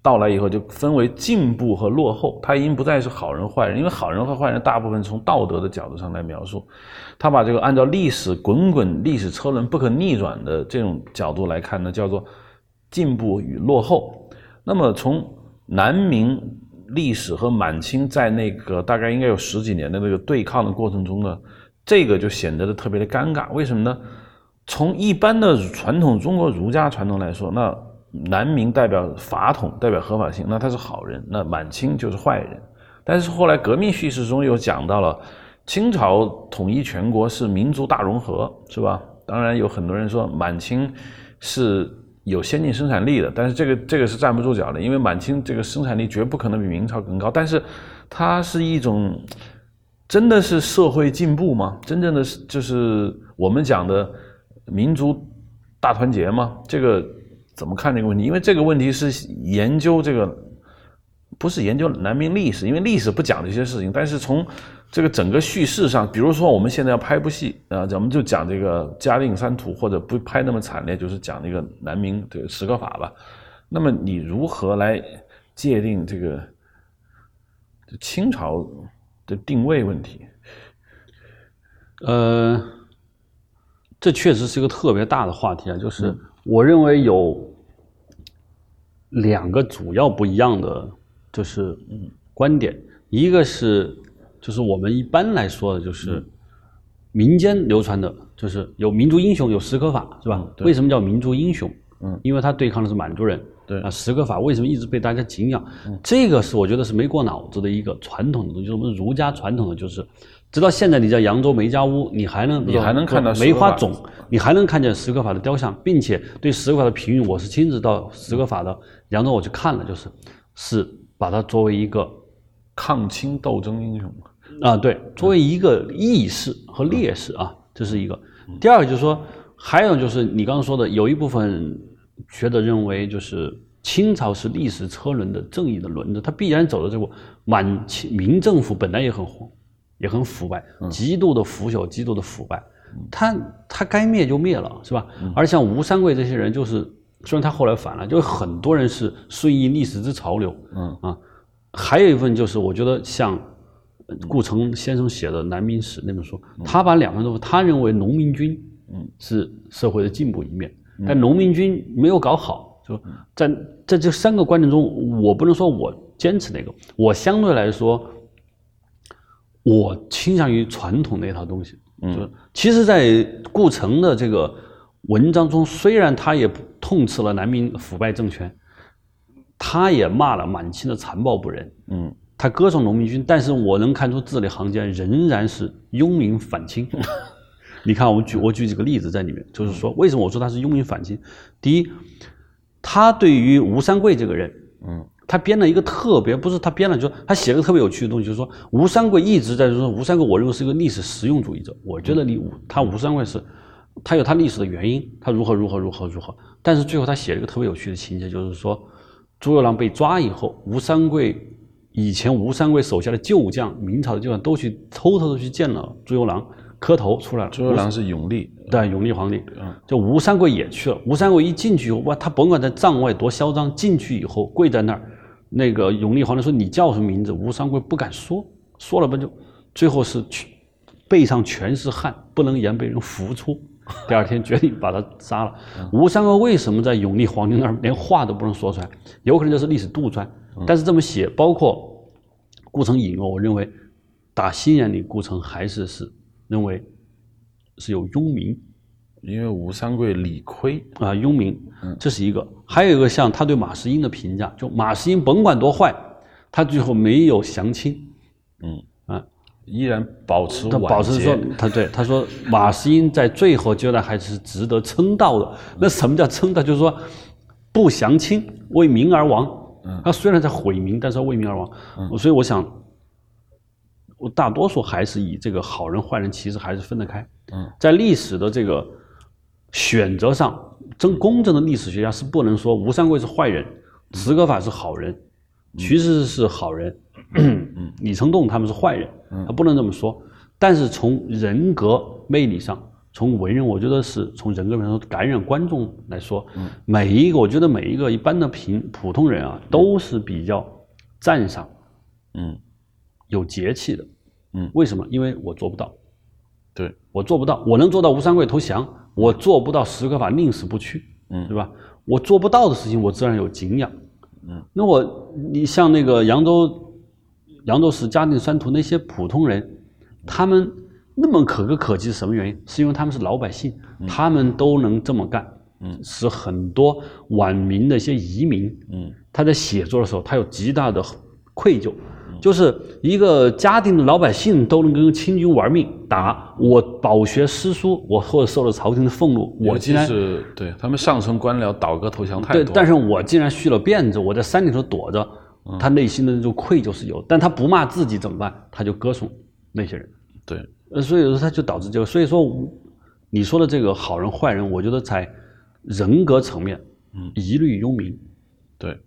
[SPEAKER 1] 到来以后就分为进步和落后，他已经不再是好人坏人，因为好人和坏人大部分从道德的角度上来描述，他把这个按照历史滚滚历史车轮不可逆转的这种角度来看呢，叫做进步与落后。那么从南明历史和满清在那个大概应该有十几年的那个对抗的过程中呢，这个就显得的特别的尴尬。为什么呢？从一般的传统中国儒家传统来说，那南明代表法统，代表合法性，那他是好人；那满清就是坏人。但是后来革命叙事中又讲到了清朝统一全国是民族大融合，是吧？当然有很多人说满清是。有先进生产力的，但是这个这个是站不住脚的，因为满清这个生产力绝不可能比明朝更高。但是，它是一种真的是社会进步吗？真正的是就是我们讲的民族大团结吗？这个怎么看这个问题？因为这个问题是研究这个，不是研究南明历史，因为历史不讲这些事情。但是从这个整个叙事上，比如说我们现在要拍部戏啊，咱们就讲这个嘉定三屠，或者不拍那么惨烈，就是讲那个南明这个十个法吧。那么你如何来界定这个清朝的定位问题？
[SPEAKER 2] 呃，这确实是一个特别大的话题啊。就是我认为有两个主要不一样的就是观点，一个是。就是我们一般来说的，就是民间流传的，就是有民族英雄，有石可法，是吧？为什么叫民族英雄？嗯，因为他对抗的是满族人。
[SPEAKER 1] 对
[SPEAKER 2] 啊，石可法为什么一直被大家敬仰？这个是我觉得是没过脑子的一个传统的东西。我们儒家传统的就是，直到现在你在扬州梅家坞，你还能
[SPEAKER 1] 你还能看到
[SPEAKER 2] 梅花种，你还能看见石可法的雕像，并且对石可法的评语，我是亲自到石可法的扬州我去看了，就是是把它作为一个
[SPEAKER 1] 抗清斗争英雄。
[SPEAKER 2] 啊，对，作为一个义士和烈士啊，这是一个。第二个就是说，还有就是你刚刚说的，有一部分学者认为，就是清朝是历史车轮的正义的轮子，它必然走的这步满清明政府本来也很荒，也很腐败，极度的腐朽，极度的腐败，他他该灭就灭了，是吧？而像吴三桂这些人，就是虽然他后来反了，就是很多人是顺应历史之潮流，嗯啊，还有一份就是我觉得像。顾城先生写的《南明史》那本书，他把两份都，他认为农民军，嗯，是社会的进步一面，但农民军没有搞好，就在在这三个观点中，我不能说我坚持那个，我相对来说，我倾向于传统那套东西。嗯，其实，在顾城的这个文章中，虽然他也痛斥了南明腐败政权，他也骂了满清的残暴不仁。嗯。他歌颂农民军，但是我能看出字里行间仍然是拥民反清。<laughs> 你看，我举我举几个例子在里面，就是说为什么我说他是拥民反清？第一，他对于吴三桂这个人，嗯，他编了一个特别，不是他编了，就是他写了个特别有趣的东西，就是说吴三桂一直在说吴三桂，我认为是一个历史实用主义者。我觉得你吴他吴三桂是，他有他历史的原因，他如何如何如何如何。但是最后他写了一个特别有趣的情节，就是说朱由榔被抓以后，吴三桂。以前吴三桂手下的旧将，明朝的旧将都去偷偷的去见了朱由榔，磕头出来了。
[SPEAKER 1] 朱由榔是永历，
[SPEAKER 2] 对，永历皇帝。嗯，就吴三桂也去了。吴三桂一进去以后，哇，他甭管在帐外多嚣张，进去以后跪在那儿，那个永历皇帝说：“你叫什么名字？”吴三桂不敢说，说了不就，最后是去背上全是汗，不能言，被人扶出。第二天决定把他杀了。吴三桂为什么在永历皇帝那儿连话都不能说出来？有可能就是历史杜撰。但是这么写，包括顾城引用，我认为打心眼里，顾城还是是认为是有庸民，
[SPEAKER 1] 因为吴三桂理亏
[SPEAKER 2] 啊，庸民，这是一个。还有一个像他对马士英的评价，就马士英甭管多坏，他最后没有降清，
[SPEAKER 1] 嗯啊，依然保持他
[SPEAKER 2] 保持说他对他说马士英在最后阶段还是值得称道的。那什么叫称道？就是说不降清，为民而亡。他虽然在毁民，但是为民而亡。所以我想，我大多数还是以这个好人坏人其实还是分得开。在历史的这个选择上，真公正的历史学家是不能说吴三桂是坏人，史可法是好人，徐志是好人，<clears throat> 李成栋他们是坏人，他不能这么说。但是从人格魅力上。从文人，我觉得是从人格上说感染观众来说，每一个我觉得每一个一般的平普通人啊，都是比较赞赏，嗯，有节气的，嗯，为什么？因为我做不到，
[SPEAKER 1] 对
[SPEAKER 2] 我做不到，我能做到吴三桂投降，我做不到石可法宁死不屈，嗯，对吧？我做不到的事情，我自然有敬仰，嗯，那我你像那个扬州，扬州市嘉定三屠那些普通人，他们那么可歌可泣是什么原因？是因为他们是老百姓，他们都能这么干，嗯，使很多晚明的一些移民，嗯，他在写作的时候，他有极大的愧疚。就是一个家庭的老百姓都能跟清军玩命打我，饱学诗书，我或者受了朝廷的俸禄，我竟然
[SPEAKER 1] 是对他们上层官僚倒戈投降太
[SPEAKER 2] 多，但是我竟然蓄了辫子，我在山里头躲着，他内心的那种愧疚是有，但他不骂自己怎么办？他就歌颂那些人，
[SPEAKER 1] 对，
[SPEAKER 2] 呃，所以说他就导致这个，所以说你说的这个好人坏人，我觉得在人格层面，嗯，一律庸民，
[SPEAKER 1] 对。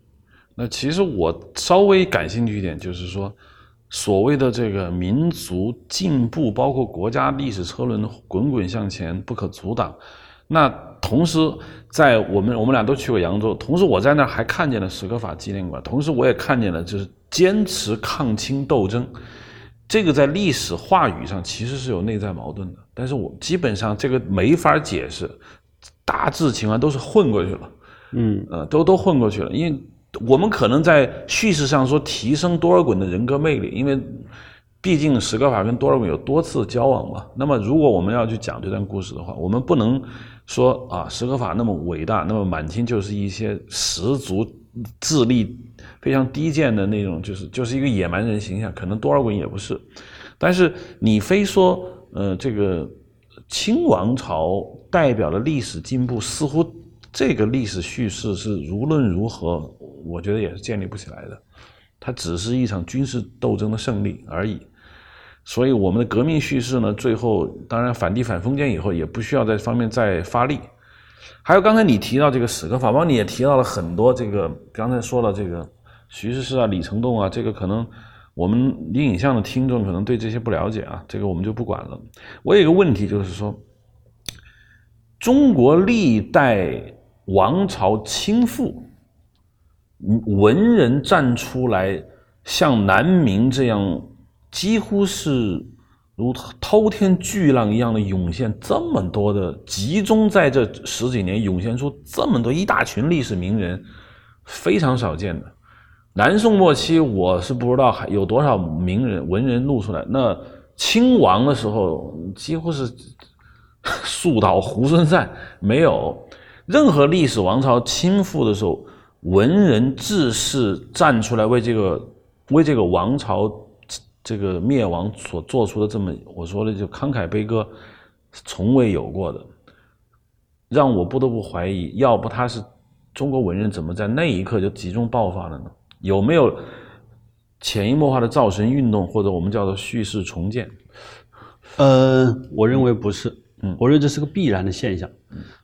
[SPEAKER 1] 那其实我稍微感兴趣一点，就是说，所谓的这个民族进步，包括国家历史车轮滚滚向前不可阻挡。那同时，在我们我们俩都去过扬州，同时我在那儿还看见了史可法纪念馆，同时我也看见了就是坚持抗清斗争。这个在历史话语上其实是有内在矛盾的，但是我基本上这个没法解释，大致情况都是混过去了。嗯，呃，都都混过去了，因为。我们可能在叙事上说提升多尔衮的人格魅力，因为毕竟史可法跟多尔衮有多次交往嘛。那么，如果我们要去讲这段故事的话，我们不能说啊，史可法那么伟大，那么满清就是一些十足智力非常低贱的那种，就是就是一个野蛮人形象。可能多尔衮也不是，但是你非说，呃，这个清王朝代表的历史进步，似乎这个历史叙事是无论如何。我觉得也是建立不起来的，它只是一场军事斗争的胜利而已。所以我们的革命叙事呢，最后当然反帝反封建以后，也不需要在方面再发力。还有刚才你提到这个史可法，包你也提到了很多这个，刚才说了这个徐世世啊、李成栋啊，这个可能我们影影像的听众可能对这些不了解啊，这个我们就不管了。我有一个问题就是说，中国历代王朝倾覆。文人站出来，像南明这样，几乎是如滔天巨浪一样的涌现，这么多的集中在这十几年，涌现出这么多一大群历史名人，非常少见的。南宋末期，我是不知道还有多少名人文人露出来。那清亡的时候，几乎是树倒猢狲散，没有任何历史王朝倾覆的时候。文人志士站出来为这个为这个王朝这个灭亡所做出的这么我说的就慷慨悲歌，从未有过的，让我不得不怀疑，要不他是中国文人怎么在那一刻就集中爆发了呢？有没有潜移默化的造神运动，或者我们叫做叙事重建？
[SPEAKER 2] 呃，我认为不是，嗯，我认为这是个必然的现象。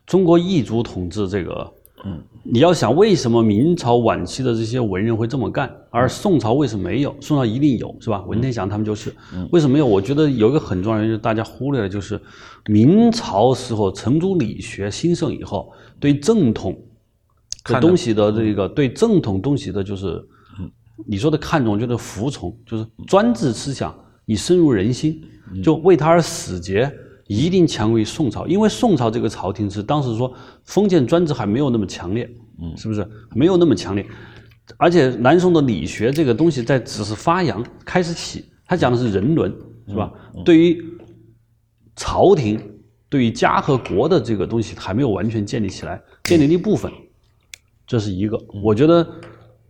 [SPEAKER 2] 中国异族统治这个。嗯，你要想为什么明朝晚期的这些文人会这么干，而宋朝为什么没有？宋朝一定有，是吧？文天祥他们就是，为什么没有？我觉得有一个很重要的原因，大家忽略了，就是明朝时候程朱理学兴盛以后，对正统的东西的这个对正统东西的，就是你说的看重，就是服从，就是专制思想已深入人心，就为他而死结。一定强于宋朝，因为宋朝这个朝廷是当时说封建专制还没有那么强烈，嗯，是不是没有那么强烈？而且南宋的理学这个东西在只是发扬开始起，他讲的是人伦，是吧？对于朝廷、对于家和国的这个东西还没有完全建立起来，建立了一部分，这是一个。我觉得，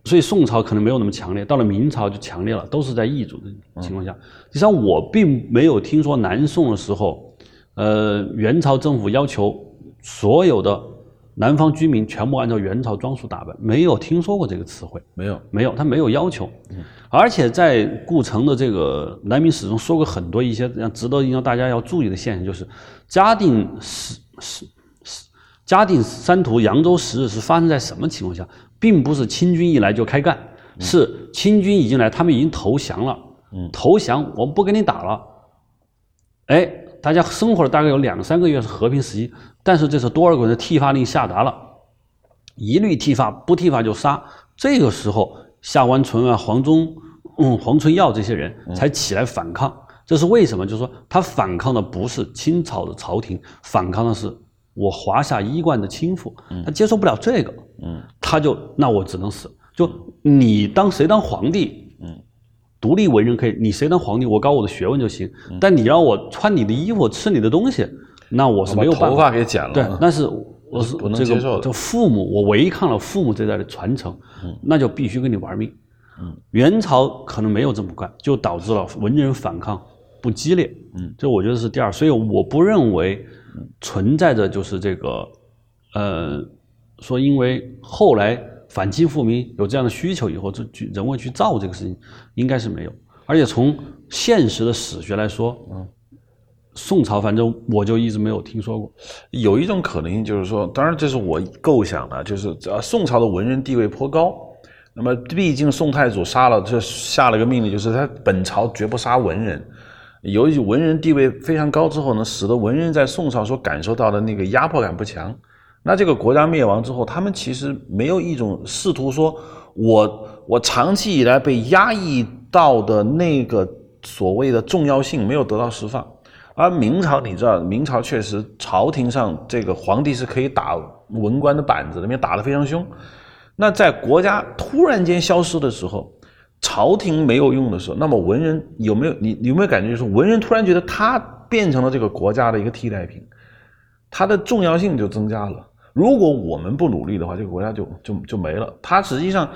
[SPEAKER 2] 所以宋朝可能没有那么强烈，到了明朝就强烈了，都是在异族的情况下。实际上，我并没有听说南宋的时候。呃，元朝政府要求所有的南方居民全部按照元朝装束打扮，没有听说过这个词汇，
[SPEAKER 1] 没有，
[SPEAKER 2] 没有，他没有要求。而且在顾城的这个南明史中说过很多一些值得让大家要注意的现象，就是嘉定十十十嘉定三屠扬州十日是发生在什么情况下，并不是清军一来就开干，是清军已经来，他们已经投降了，投降，我们不跟你打了，哎。大家生活了大概有两三个月是和平时期，但是这次多尔衮的剃发令下达了，一律剃发，不剃发就杀。这个时候，夏完淳啊、黄忠、嗯、黄春耀这些人才起来反抗。这是为什么？就是说，他反抗的不是清朝的朝廷，反抗的是我华夏一贯的倾覆。他接受不了这个，嗯，他就那我只能死。就你当谁当皇帝，嗯，独立文人可以，你谁当皇帝，我搞我的学问就行。但你让我穿你的衣服，吃你的东西，那我是没有办法。
[SPEAKER 1] 头发给剪了，
[SPEAKER 2] 对，但是我是这个这父母，我违抗了父母这代的传承，那就必须跟你玩命。嗯，元朝可能没有这么干，就导致了文人反抗不激烈。嗯，这我觉得是第二，所以我不认为存在着就是这个，呃，说因为后来反清复明有这样的需求以后，就去人为去造这个事情，应该是没有。而且从现实的史学来说，嗯，宋朝反正我就一直没有听说过。
[SPEAKER 1] 有一种可能性就是说，当然这是我构想的，就是呃宋朝的文人地位颇高。那么毕竟宋太祖杀了，这下了个命令，就是他本朝绝不杀文人。由于文人地位非常高之后呢，使得文人在宋朝所感受到的那个压迫感不强。那这个国家灭亡之后，他们其实没有一种试图说，我我长期以来被压抑到的那个所谓的重要性没有得到释放。而明朝，你知道，明朝确实朝廷上这个皇帝是可以打文官的板子，里面打得非常凶。那在国家突然间消失的时候，朝廷没有用的时候，那么文人有没有你你有没有感觉，就是文人突然觉得他变成了这个国家的一个替代品，它的重要性就增加了。如果我们不努力的话，这个国家就就就没了。它实际上，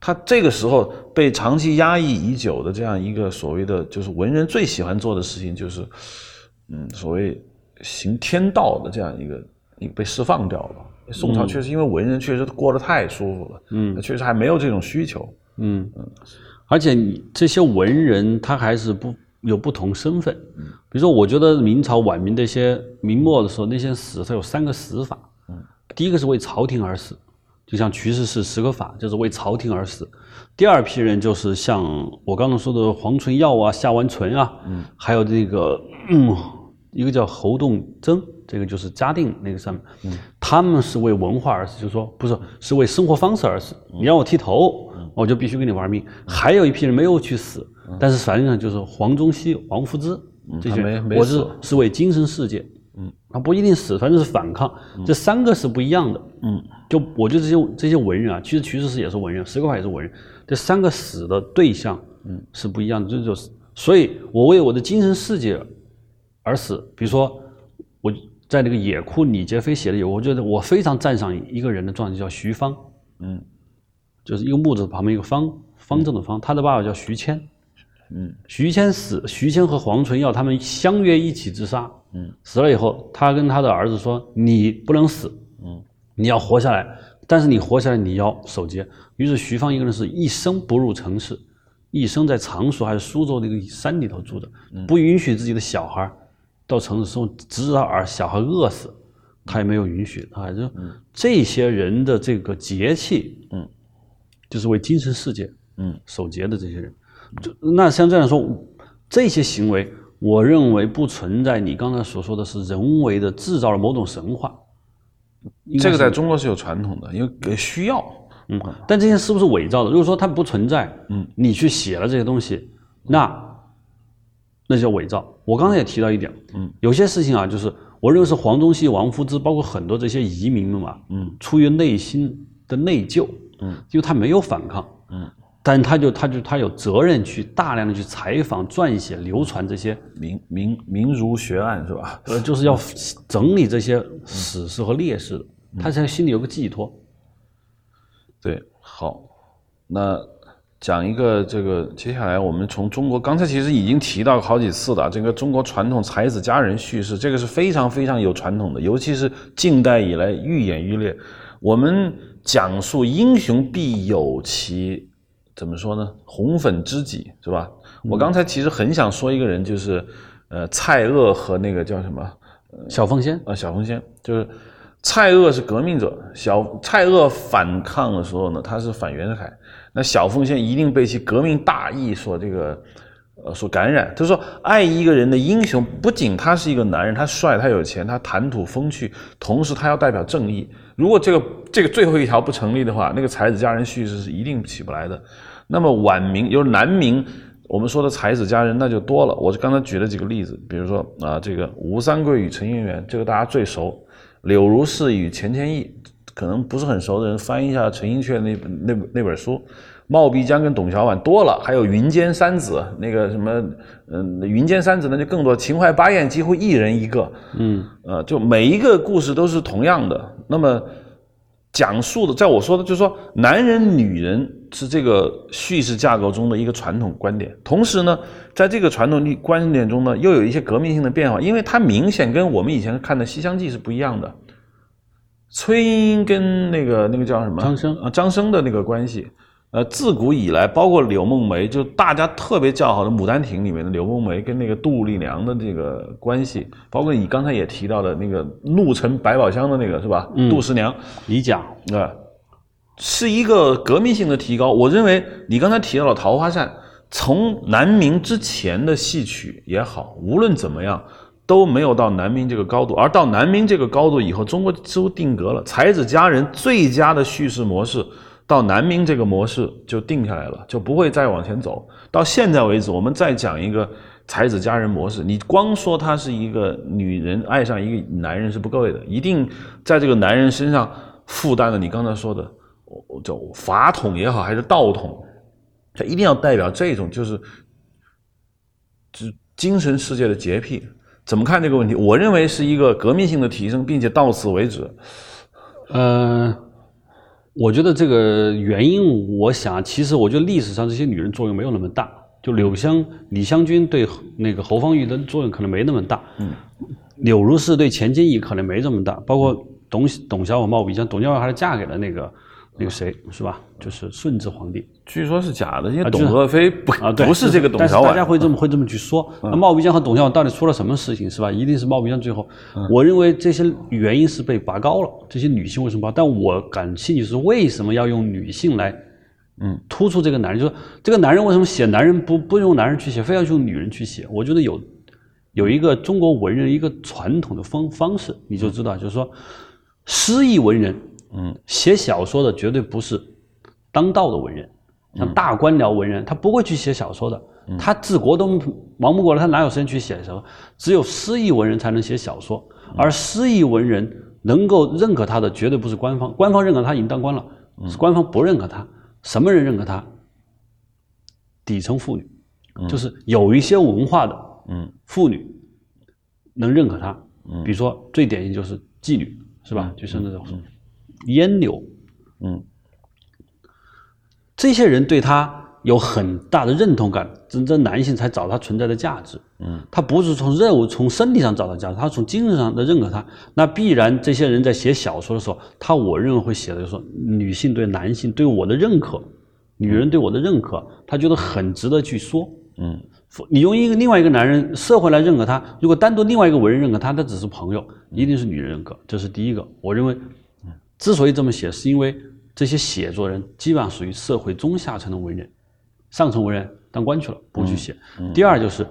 [SPEAKER 1] 它这个时候被长期压抑已久的这样一个所谓的，就是文人最喜欢做的事情，就是嗯，所谓行天道的这样一个被释放掉了。宋朝确实因为文人确实过得太舒服了，嗯，确实还没有这种需求，
[SPEAKER 2] 嗯。嗯，而且你这些文人他还是不有不同身份，比如说，我觉得明朝晚明的一些明末的时候那些死，他有三个死法，嗯，第一个是为朝廷而死，就像瞿世氏十个法就是为朝廷而死；第二批人就是像我刚刚说的黄纯耀啊、夏完淳啊，嗯，还有这个嗯，一个叫侯栋曾。这个就是嘉定那个上面，他们是为文化而死，就是说不是是为生活方式而死。你让我剃头，我就必须跟你玩命。还有一批人没有去死，但是实际上就是黄宗羲、王夫之这些，我是是为精神世界，嗯，他不一定死，反正是反抗。这三个是不一样的，嗯，就我觉得这些这些文人啊，其实徐世石也是文人，石块也是文人，这三个死的对象，嗯，是不一样的，这就是，所以我为我的精神世界而死，比如说我。在那个野哭，李杰飞写的有，我觉得我非常赞赏一个人的传记，叫徐芳，嗯，就是一个木字旁边一个方，方正的方，他的爸爸叫徐谦，嗯，徐谦死，徐谦和黄纯耀他们相约一起自杀，嗯，死了以后，他跟他的儿子说：“你不能死，嗯，你要活下来，但是你活下来你要守节。”于是徐芳一个人是一生不入城市，一生在常熟还是苏州那个山里头住着，不允许自己的小孩。到城市生活，直到儿小孩饿死，他也没有允许。啊就这些人的这个节气，嗯，就是为精神世界，嗯，守节的这些人，就那像这样说，这些行为，我认为不存在你刚才所说的是人为的制造了某种神话。
[SPEAKER 1] 这个在中国是有传统的，因为需要，
[SPEAKER 2] 嗯，但这些是不是伪造的？如果说它不存在，嗯，你去写了这些东西，那。那叫伪造。我刚才也提到一点，嗯，有些事情啊，就是我认为是黄宗羲、王夫之，包括很多这些移民们嘛，嗯，出于内心的内疚，嗯，因为他没有反抗，嗯，但他就他就他有责任去大量的去采访、撰写、流传这些
[SPEAKER 1] 民民民儒学案是吧？
[SPEAKER 2] 呃，就是要整理这些史事和烈士的，他才心里有个寄托。
[SPEAKER 1] 对，好，那。讲一个这个，接下来我们从中国，刚才其实已经提到好几次了。这个中国传统才子佳人叙事，这个是非常非常有传统的，尤其是近代以来愈演愈烈。我们讲述英雄必有其怎么说呢？红粉知己是吧？我刚才其实很想说一个人，就是呃蔡锷和那个叫什么
[SPEAKER 2] 小凤仙
[SPEAKER 1] 啊，小凤仙就是蔡锷是革命者，小蔡锷反抗的时候呢，他是反袁世凯。那小凤仙一定被其革命大义所这个，呃，所感染。他说，爱一个人的英雄，不仅他是一个男人，他帅，他有钱，他谈吐风趣，同时他要代表正义。如果这个这个最后一条不成立的话，那个才子佳人叙事是一定起不来的。那么晚明就是南明，我们说的才子佳人那就多了。我刚才举了几个例子，比如说啊，这个吴三桂与陈圆圆，这个大家最熟；柳如是与钱谦益。可能不是很熟的人翻一下陈寅恪那本那本那本书，冒辟疆跟董小宛多了，还有云间三子那个什么，嗯，云间三子那就更多，秦淮八艳几乎一人一个，
[SPEAKER 2] 嗯，
[SPEAKER 1] 呃，就每一个故事都是同样的，那么。讲述的，在我说的，就是说，男人、女人是这个叙事架构中的一个传统观点。同时呢，在这个传统观点中呢，又有一些革命性的变化，因为它明显跟我们以前看的《西厢记》是不一样的。崔莺跟那个那个叫什么
[SPEAKER 2] 张生
[SPEAKER 1] 啊，张生的那个关系。呃，自古以来，包括柳梦梅，就大家特别叫好的《牡丹亭》里面的柳梦梅跟那个杜丽娘的这个关系，包括你刚才也提到的那个怒沉百宝箱的那个是吧？杜十娘，
[SPEAKER 2] 李甲
[SPEAKER 1] 啊，是一个革命性的提高。我认为你刚才提到了《桃花扇》，从南明之前的戏曲也好，无论怎么样都没有到南明这个高度，而到南明这个高度以后，中国几乎定格了才子佳人最佳的叙事模式。到南明这个模式就定下来了，就不会再往前走。到现在为止，我们再讲一个才子佳人模式，你光说他是一个女人爱上一个男人是不够的，一定在这个男人身上负担了你刚才说的，叫法统也好，还是道统，他一定要代表这种就是就精神世界的洁癖。怎么看这个问题？我认为是一个革命性的提升，并且到此为止。
[SPEAKER 2] 嗯。我觉得这个原因，我想，其实我觉得历史上这些女人作用没有那么大。就柳湘、李香君对那个侯方域的作用可能没那么大。嗯。柳如是对钱谦益可能没这么大。包括董董小宛冒辟疆，董小宛还是嫁给了那个那个谁，是吧？就是顺治皇帝。
[SPEAKER 1] 据说是假的，因为董鄂妃不
[SPEAKER 2] 啊，
[SPEAKER 1] 不是这个董小宛。
[SPEAKER 2] 大家会这么会这么去说。那冒辟疆和董小宛到底出了什么事情，是吧？一定是冒辟疆最后。我认为这些原因是被拔高了。这些女性为什么拔？但我感兴趣是为什么要用女性来，嗯，突出这个男人？就是这个男人为什么写男人不不用男人去写，非要用女人去写？我觉得有有一个中国文人一个传统的方方式，你就知道，就是说诗意文人，嗯，写小说的绝对不是当道的文人。像大官僚文人，他不会去写小说的，他治国都忙不过来，他哪有时间去写什么？只有诗意文人才能写小说，而诗意文人能够认可他的，绝对不是官方，官方认可他已经当官了，是官方不认可他。什么人认可他？底层妇女，就是有一些文化的，嗯，妇女能认可他。比如说最典型就是妓女，是吧？就是那种烟柳，嗯。这些人对他有很大的认同感，真正男性才找他存在的价值。嗯，他不是从任务、从身体上找到价值，他从精神上的认可他。那必然这些人在写小说的时候，他我认为会写的就是说，女性对男性对我的认可，女人对我的认可，他觉得很值得去说。嗯，你用一个另外一个男人社会来认可他，如果单独另外一个文人认可他，他只是朋友，一定是女人认可。这是第一个。我认为，之所以这么写，是因为。这些写作人基本上属于社会中下层的文人，上层文人当官去了，不去写。第二就是，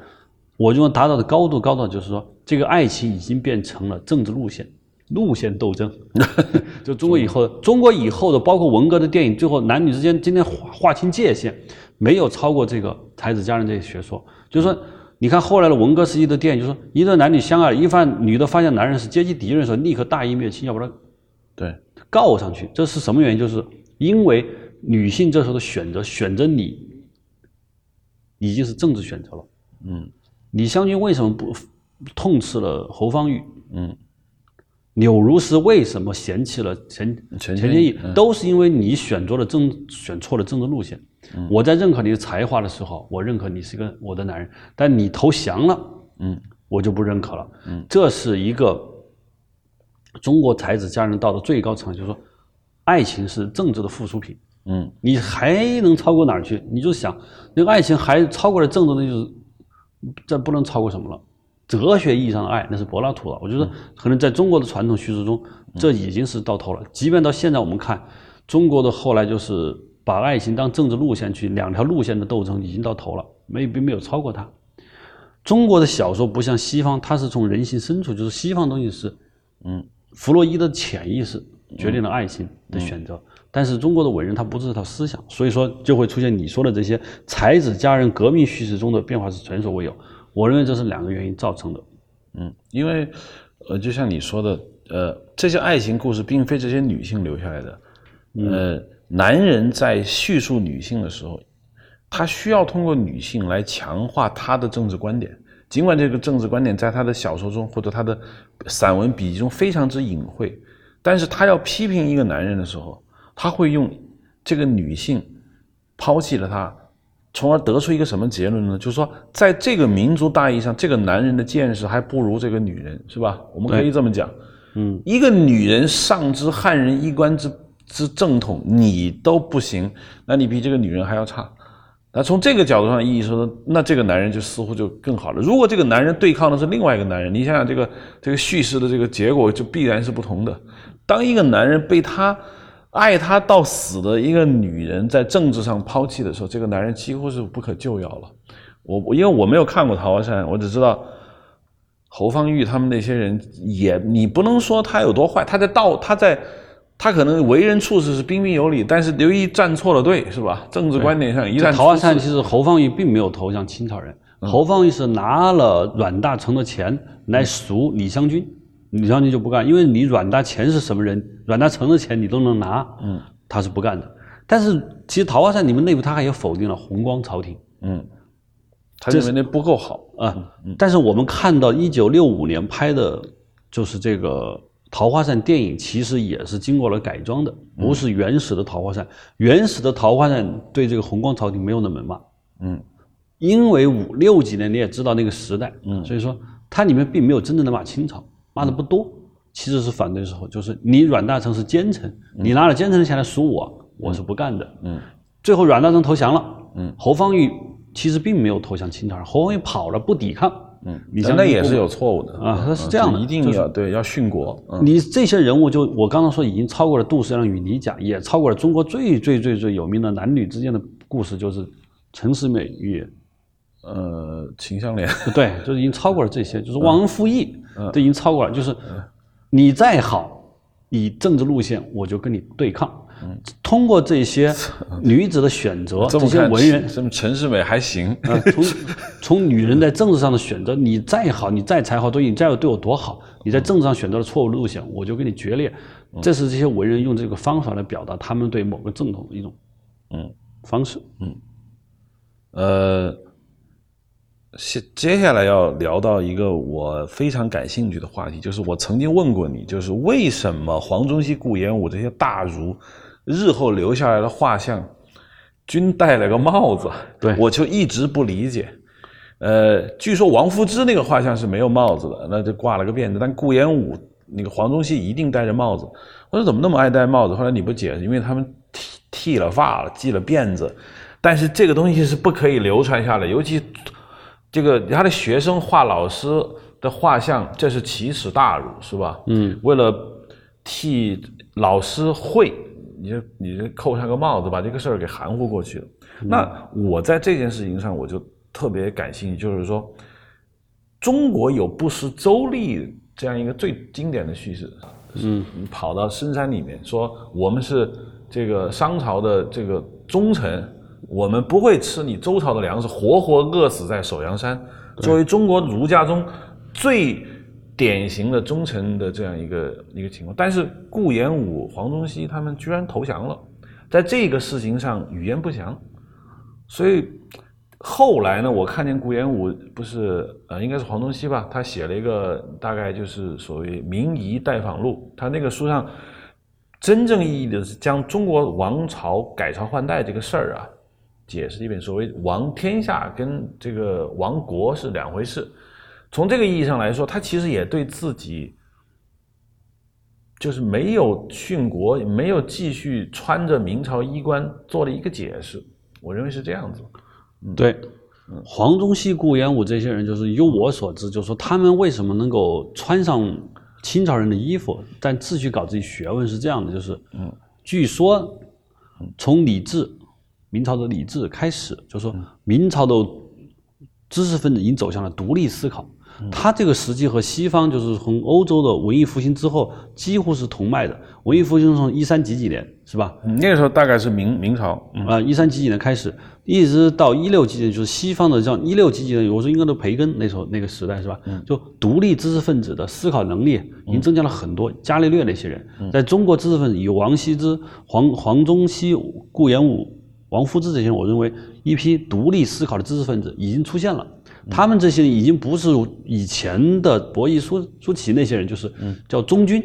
[SPEAKER 2] 我认为达到的高度高到就是说，这个爱情已经变成了政治路线，路线斗争。<laughs> 就中国以后，中国以后的包括文革的电影，最后男女之间今天划划清界限，没有超过这个才子佳人这些学说。就是说，你看后来的文革时期的电影，就是说一对男女相爱，一发女的发现男人是阶级敌人的时候，立刻大义灭亲，要不然。
[SPEAKER 1] 对。
[SPEAKER 2] 告上去，这是什么原因？就是因为女性这时候的选择，选择你已经是政治选择了。嗯，李香君为什么不痛斥了侯方域？嗯，柳如是为什么嫌弃了钱钱谦益？都是因为你选择了政选错了政治路线。我在认可你的才华的时候，我认可你是一个我的男人，但你投降了，嗯，我就不认可了。嗯，这是一个。中国才子佳人到的最高层，就是说，爱情是政治的附属品。嗯，你还能超过哪儿去？你就想，那个爱情还超过了政治，那就是这不能超过什么了？哲学意义上的爱，那是柏拉图了。我觉得可能在中国的传统叙事中，这已经是到头了。即便到现在，我们看中国的后来，就是把爱情当政治路线去，两条路线的斗争已经到头了，没并没有超过它。中国的小说不像西方，它是从人性深处，就是西方东西是，嗯。弗洛伊的潜意识决定了爱情的选择，但是中国的伟人他不是这套思想，所以说就会出现你说的这些才子佳人革命叙事中的变化是前所未有。我认为这是两个原因造成的。
[SPEAKER 1] 嗯，因为呃，就像你说的，呃，这些爱情故事并非这些女性留下来的，呃，男人在叙述女性的时候，他需要通过女性来强化他的政治观点，尽管这个政治观点在他的小说中或者他的散文笔记中非常之隐晦，但是他要批评一个男人的时候，他会用这个女性抛弃了他。从而得出一个什么结论呢？就是说，在这个民族大义上，这个男人的见识还不如这个女人，是吧？我们可以这么讲。
[SPEAKER 2] 嗯，
[SPEAKER 1] 一个女人上知汉人衣冠之之正统，你都不行，那你比这个女人还要差。那从这个角度上意义说，那这个男人就似乎就更好了。如果这个男人对抗的是另外一个男人，你想想这个这个叙事的这个结果就必然是不同的。当一个男人被他。爱他到死的一个女人在政治上抛弃的时候，这个男人几乎是不可救药了。我因为我没有看过《桃花扇》，我只知道侯方域他们那些人也，你不能说他有多坏。他在道，他在他可能为人处事是彬彬有礼，但是由于站错了队，是吧？政治观点上一旦
[SPEAKER 2] 桃花扇，其实侯方域并没有投向清朝人，侯方域是拿了阮大铖的钱来赎李香君。李香君就不干，因为你阮大钱是什么人？阮大铖的钱你都能拿，嗯，他是不干的。但是其实《桃花扇》你们内部他还有否定了弘光朝廷，
[SPEAKER 1] 嗯，他认为那不够好
[SPEAKER 2] 啊。但是我们看到一九六五年拍的，就是这个《桃花扇》电影，其实也是经过了改装的，不是原始的《桃花扇》。原始的《桃花扇》对这个弘光朝廷没有那么骂，嗯，因为五六几年你也知道那个时代，嗯，所以说它里面并没有真正的骂清朝。骂的不多，其实是反对时候，就是你阮大铖是奸臣，你拿了奸臣的钱来赎我，我是不干的。嗯，最后阮大铖投降了。嗯，侯方域其实并没有投降清朝，侯方域跑了不抵抗。嗯，你
[SPEAKER 1] 那也是有错误的
[SPEAKER 2] 啊，他是这样的，
[SPEAKER 1] 一定要对要殉国。
[SPEAKER 2] 你这些人物就我刚刚说已经超过了杜十娘与李甲，也超过了中国最最最最有名的男女之间的故事，就是陈世美与
[SPEAKER 1] 呃秦香莲。
[SPEAKER 2] 对，就是已经超过了这些，就是忘恩负义。都已经超过了，就是你再好，以政治路线，我就跟你对抗。通过这些女子的选择，这些文人，
[SPEAKER 1] 什么陈世美还行。
[SPEAKER 2] 从从女人在政治上的选择，你再好，你再才华多，你再有对我多好，你在政治上选择了错误路线，我就跟你决裂。这是这些文人用这个方法来表达他们对某个正统的一种嗯方式。嗯，
[SPEAKER 1] 呃。接接下来要聊到一个我非常感兴趣的话题，就是我曾经问过你，就是为什么黄宗羲、顾炎武这些大儒日后留下来的画像均戴了个帽子？<laughs>
[SPEAKER 2] 对
[SPEAKER 1] 我就一直不理解。呃，据说王夫之那个画像是没有帽子的，那就挂了个辫子，但顾炎武那个黄宗羲一定戴着帽子。我说怎么那么爱戴帽子？后来你不解释，因为他们剃剃了发了，系了辫子。但是这个东西是不可以流传下来，尤其。这个他的学生画老师的画像，这是奇耻大辱，是吧？嗯，为了替老师会，你就你就扣上个帽子，把这个事儿给含糊过去了。那我在这件事情上，我就特别感兴趣，就是说，中国有不食周历这样一个最经典的叙事，嗯，跑到深山里面说我们是这个商朝的这个忠臣。我们不会吃你周朝的粮食，活活饿死在首阳山。作为中国儒家中最典型的忠臣的这样一个一个情况，但是顾炎武、黄宗羲他们居然投降了，在这个事情上语焉不详。所以后来呢，我看见顾炎武不是呃，应该是黄宗羲吧，他写了一个大概就是所谓《明夷待访录》，他那个书上真正意义的是将中国王朝改朝换代这个事儿啊。解释一遍，所谓亡天下跟这个亡国是两回事。从这个意义上来说，他其实也对自己就是没有殉国、没有继续穿着明朝衣冠做了一个解释。我认为是这样子。
[SPEAKER 2] 对，黄宗羲、顾炎武这些人，就是由我所知，就是说他们为什么能够穿上清朝人的衣服，但继续搞自己学问，是这样的，就是，嗯，据说从李治。明朝的李治开始，就是说明朝的知识分子已经走向了独立思考。它这个时期和西方就是从欧洲的文艺复兴之后几乎是同脉的。文艺复兴从一三几几年是吧？
[SPEAKER 1] 嗯那个时候大概是明明朝，嗯
[SPEAKER 2] 啊，一三几几年开始，一直到一六几几年，就是西方的像一六几几年，我说应该都培根那时候那个时代是吧？就独立知识分子的思考能力已经增加了很多。伽利略那些人，在中国知识分子有王羲之、黄黄宗羲、顾炎武、王夫之这些人，我认为一批独立思考的知识分子已经出现了。他们这些人已经不是以前的博弈舒舒淇那些人，就是叫忠君。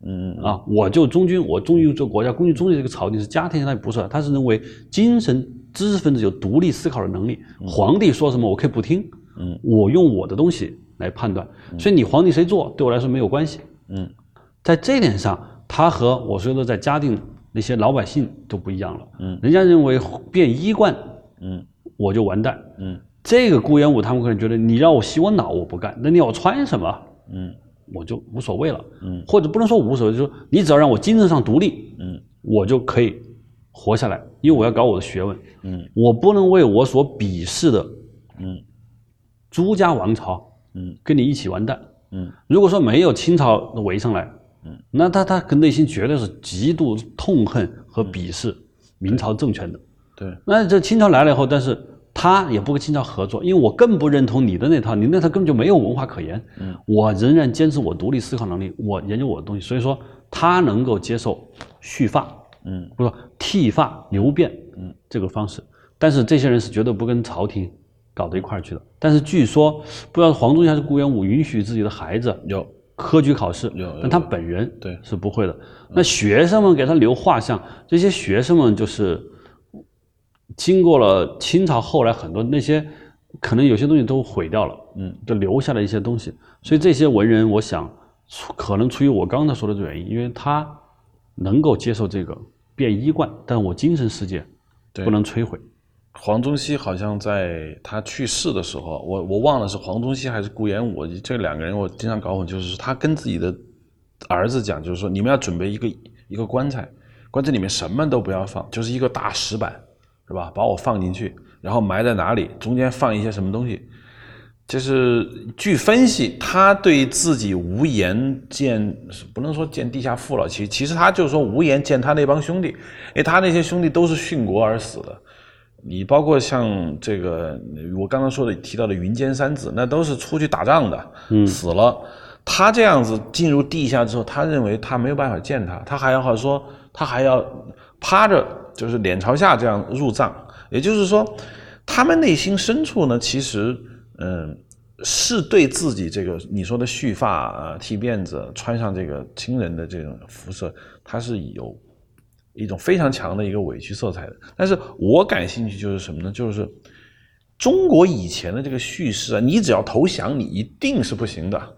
[SPEAKER 1] 嗯
[SPEAKER 2] 啊，我就忠君，我忠于这个国家，忠于忠于这个朝廷，是家天下，他不是，他是认为精神知识分子有独立思考的能力，皇帝说什么我可以不听，
[SPEAKER 1] 嗯，
[SPEAKER 2] 我用我的东西来判断，所以你皇帝谁做对我来说没有关系，
[SPEAKER 1] 嗯，
[SPEAKER 2] 在这点上，他和我说的在嘉定那些老百姓都不一样了，
[SPEAKER 1] 嗯，
[SPEAKER 2] 人家认为变衣冠，
[SPEAKER 1] 嗯。
[SPEAKER 2] 我就完蛋，
[SPEAKER 1] 嗯
[SPEAKER 2] 这个顾炎武他们可能觉得你让我洗我脑我不干，那你要我穿什么？
[SPEAKER 1] 嗯。
[SPEAKER 2] 我就无所谓了，
[SPEAKER 1] 嗯，
[SPEAKER 2] 或者不能说无所谓，就是说你只要让我精神上独立，
[SPEAKER 1] 嗯，
[SPEAKER 2] 我就可以活下来，因为我要搞我的学问，
[SPEAKER 1] 嗯，
[SPEAKER 2] 我不能为我所鄙视的，
[SPEAKER 1] 嗯，
[SPEAKER 2] 朱家王朝，
[SPEAKER 1] 嗯，
[SPEAKER 2] 跟你一起完蛋，
[SPEAKER 1] 嗯，
[SPEAKER 2] 如果说没有清朝围上来，
[SPEAKER 1] 嗯，
[SPEAKER 2] 那他他跟内心绝对是极度痛恨和鄙视明朝政权的，
[SPEAKER 1] 对，
[SPEAKER 2] 那这清朝来了以后，但是他也不会经常合作，因为我更不认同你的那套，你那套根本就没有文化可言。
[SPEAKER 1] 嗯，
[SPEAKER 2] 我仍然坚持我独立思考能力，我研究我的东西，所以说他能够接受蓄发，
[SPEAKER 1] 嗯
[SPEAKER 2] 不剃发留辫，
[SPEAKER 1] 嗯，
[SPEAKER 2] 这个方式。但是这些人是绝对不跟朝廷搞到一块儿去的。但是据说不知道黄宗羲还是顾炎武允许自己的孩子
[SPEAKER 1] 有
[SPEAKER 2] 科举考试
[SPEAKER 1] 有有，
[SPEAKER 2] 但他本人
[SPEAKER 1] 对
[SPEAKER 2] 是不会的。那学生们给他留画像，这些学生们就是经过了清朝后来很多那些可能有些东西都毁掉了，
[SPEAKER 1] 嗯，
[SPEAKER 2] 就留下了一些东西。所以这些文人，我想出可能出于我刚才说的这个原因，因为他能够接受这个变衣冠，但我精神世界不能摧毁。
[SPEAKER 1] 黄宗羲好像在他去世的时候，我我忘了是黄宗羲还是顾炎武，这两个人我经常搞混，就是他跟自己的儿子讲，就是说你们要准备一个一个棺材，棺材里面什么都不要放，就是一个大石板，是吧？把我放进去，然后埋在哪里，中间放一些什么东西。就是据分析，他对自己无颜见，不能说见地下父老，其其实他就是说无颜见他那帮兄弟，因为他那些兄弟都是殉国而死的。你包括像这个我刚刚说的提到的云间三子，那都是出去打仗的，
[SPEAKER 2] 嗯
[SPEAKER 1] 死了。他这样子进入地下之后，他认为他没有办法见他，他还要说他还要趴着，就是脸朝下这样入葬。也就是说，他们内心深处呢，其实嗯是对自己这个你说的蓄发啊、剃辫子、穿上这个亲人的这种服饰，他是有一种非常强的一个委屈色彩的。但是我感兴趣就是什么呢？就是中国以前的这个叙事啊，你只要投降，你一定是不行的。